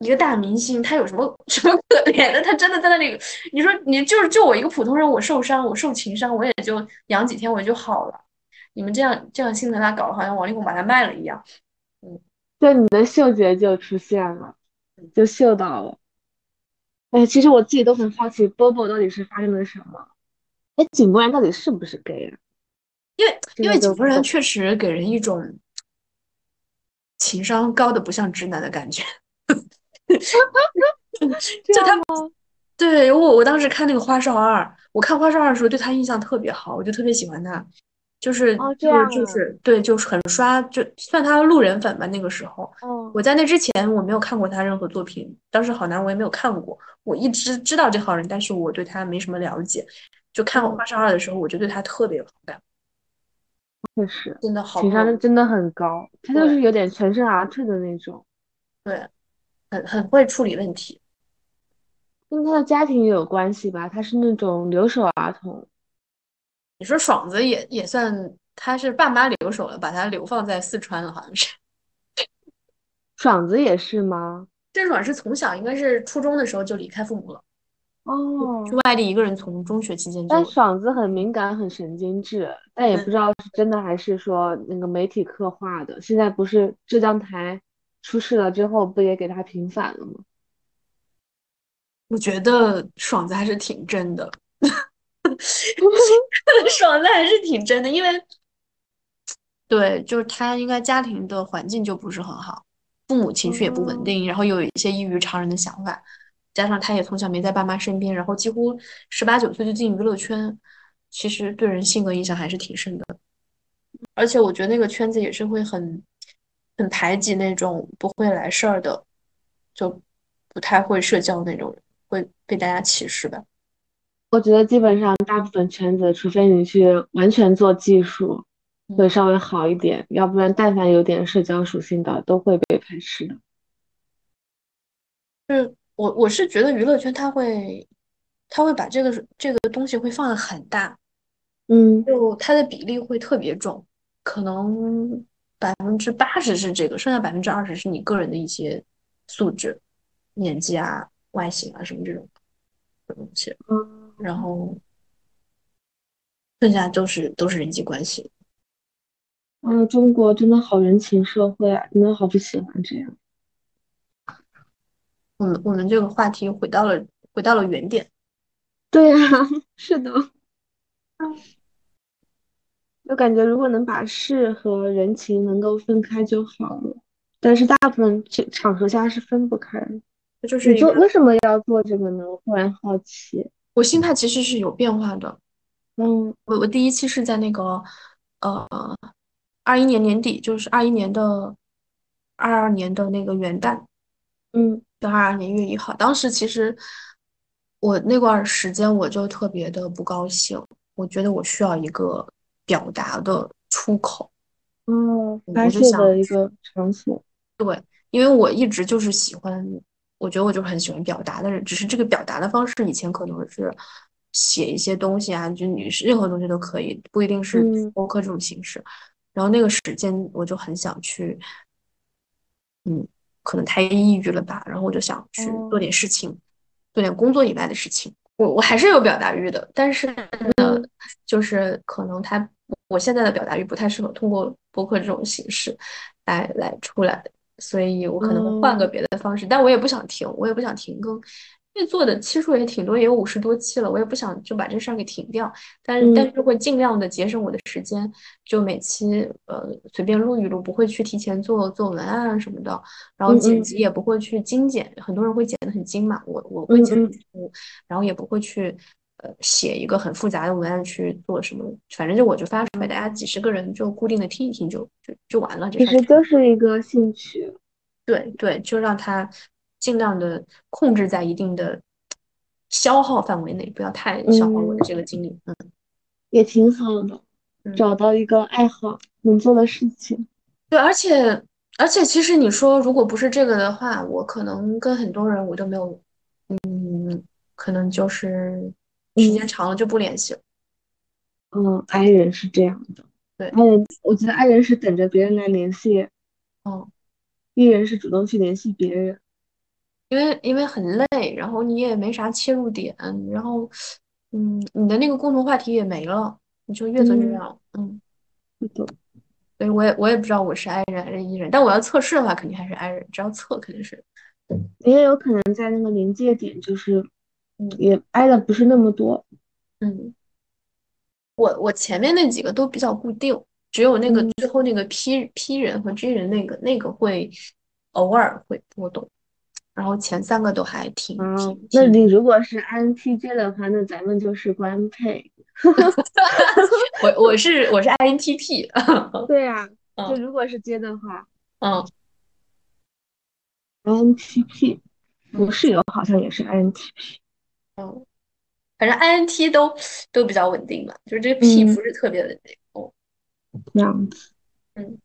一个大明星，他有什么 *laughs* 什么可怜的？他真的在那里，你说你就是就我一个普通人，我受伤，我受情伤，我也就养几天我就好了。你们这样这样心疼他，搞得好像王力宏把他卖了一样。嗯，对，你的嗅觉就出现了，就嗅到了。哎，其实我自己都很好奇，波波到底是发生了什么？哎，井柏然到底是不是 gay 啊？因为因为井柏然确实给人一种情商高的不像直男的感觉。*laughs* 就他，对我我当时看那个《花少二》，我看《花少二》的时候对他印象特别好，我就特别喜欢他，就是就是就是对，就是很刷，就算他路人粉吧。那个时候，我在那之前我没有看过他任何作品，当时好男我也没有看过，我一直知道这号人，但是我对他没什么了解。就看《花少二》的时候，我就对他特别有好感。确实，真的好，情商真的很高，他就是有点全身而退的那种。对。很很会处理问题，跟他的家庭也有关系吧？他是那种留守儿童。你说爽子也也算，他是爸妈留守了，把他流放在四川了，好像是。*laughs* 爽子也是吗？郑爽是从小应该是初中的时候就离开父母了，哦，去外地一个人从中学期间就。但爽子很敏感，很神经质，但也不知道是真的还是说那个媒体刻画的。现在不是浙江台。出事了之后，不也给他平反了吗？我觉得爽子还是挺真的，*laughs* 爽子还是挺真的，因为 *laughs* 对，就是他应该家庭的环境就不是很好，父母情绪也不稳定，然后有一些异于常人的想法，加上他也从小没在爸妈身边，然后几乎十八九岁就进娱乐圈，其实对人性格影响还是挺深的。而且我觉得那个圈子也是会很。很排挤那种不会来事儿的，就不太会社交那种人，会被大家歧视吧？我觉得基本上大部分圈子，除非你去完全做技术，会稍微好一点，要不然但凡有点社交属性的，都会被排斥的。是我我是觉得娱乐圈他会，他会把这个这个东西会放的很大，嗯，就它的比例会特别重，可能。百分之八十是这个，剩下百分之二十是你个人的一些素质、年纪啊、外形啊什么这种东西。嗯，然后剩下都是都是人际关系。啊，中国真的好人情社会啊，真的好不喜欢这样。我们我们这个话题回到了回到了原点。对啊，*laughs* 是的。就感觉如果能把事和人情能够分开就好了，但是大部分场合下是分不开。就是你做为什么要做这个呢？我忽然好奇。我心态其实是有变化的。嗯，我我第一期是在那个呃二一年年底，就是二一年的二二年的那个元旦，嗯，就二二年一月一号。当时其实我那段时间我就特别的不高兴，我觉得我需要一个。表达的出口，嗯，发泄的一个场所。对，因为我一直就是喜欢，我觉得我就是很喜欢表达的人。只是这个表达的方式，以前可能是写一些东西啊，就你是任何东西都可以，不一定是播客这种形式。然后那个时间，我就很想去，嗯，可能太抑郁了吧。然后我就想去做点事情，做点工作以外的事情。我我还是有表达欲的，但是呢，就是可能他。我现在的表达欲不太适合通过播客这种形式来来出来，所以我可能会换个别的方式，但我也不想停，我也不想停更，因为做的期数也挺多，也有五十多期了，我也不想就把这事儿给停掉，但是但是会尽量的节省我的时间，就每期呃随便录一录，不会去提前做做文案什么的，然后剪辑也不会去精简，很多人会剪得很精嘛，我我会剪粗，然后也不会去。呃，写一个很复杂的文案去做什么？反正就我就发出来，大家几十个人就固定的听一听，就就就完了。其实就是一个兴趣，对对，就让它尽量的控制在一定的消耗范围内，不要太消耗我的这个精力。嗯，也挺好的，找到一个爱好能做的事情。对，而且而且，其实你说如果不是这个的话，我可能跟很多人我都没有，嗯，可能就是。时间长了就不联系了。嗯，I 人是这样的。对，I 人，我觉得 I 人是等着别人来联系。嗯，艺人是主动去联系别人。因为因为很累，然后你也没啥切入点，然后嗯，你的那个共同话题也没了，你就越做越嗯，样。嗯，是的，所以我也我也不知道我是 I 人还是 E 人，但我要测试的话，肯定还是 I 人，只要测肯定是。也有可能在那个临界点，就是嗯也挨的不是那么多。嗯，我我前面那几个都比较固定，只有那个嗯最后那个 P P 人和 J 人那个那个会偶尔会波动，然后前三个都还挺那你如果是 INTJ 的话，那咱们就是官配。*laughs* 我我是我是 INTP，*laughs* 对呀，*laughs* 就嗯如果是接的话嗯，INTP，我嗯室友好像也是 INTP。嗯，反正 INT 都都比较稳定吧，就是这个 P 嗯，不是特别稳定。哦，这样子。嗯。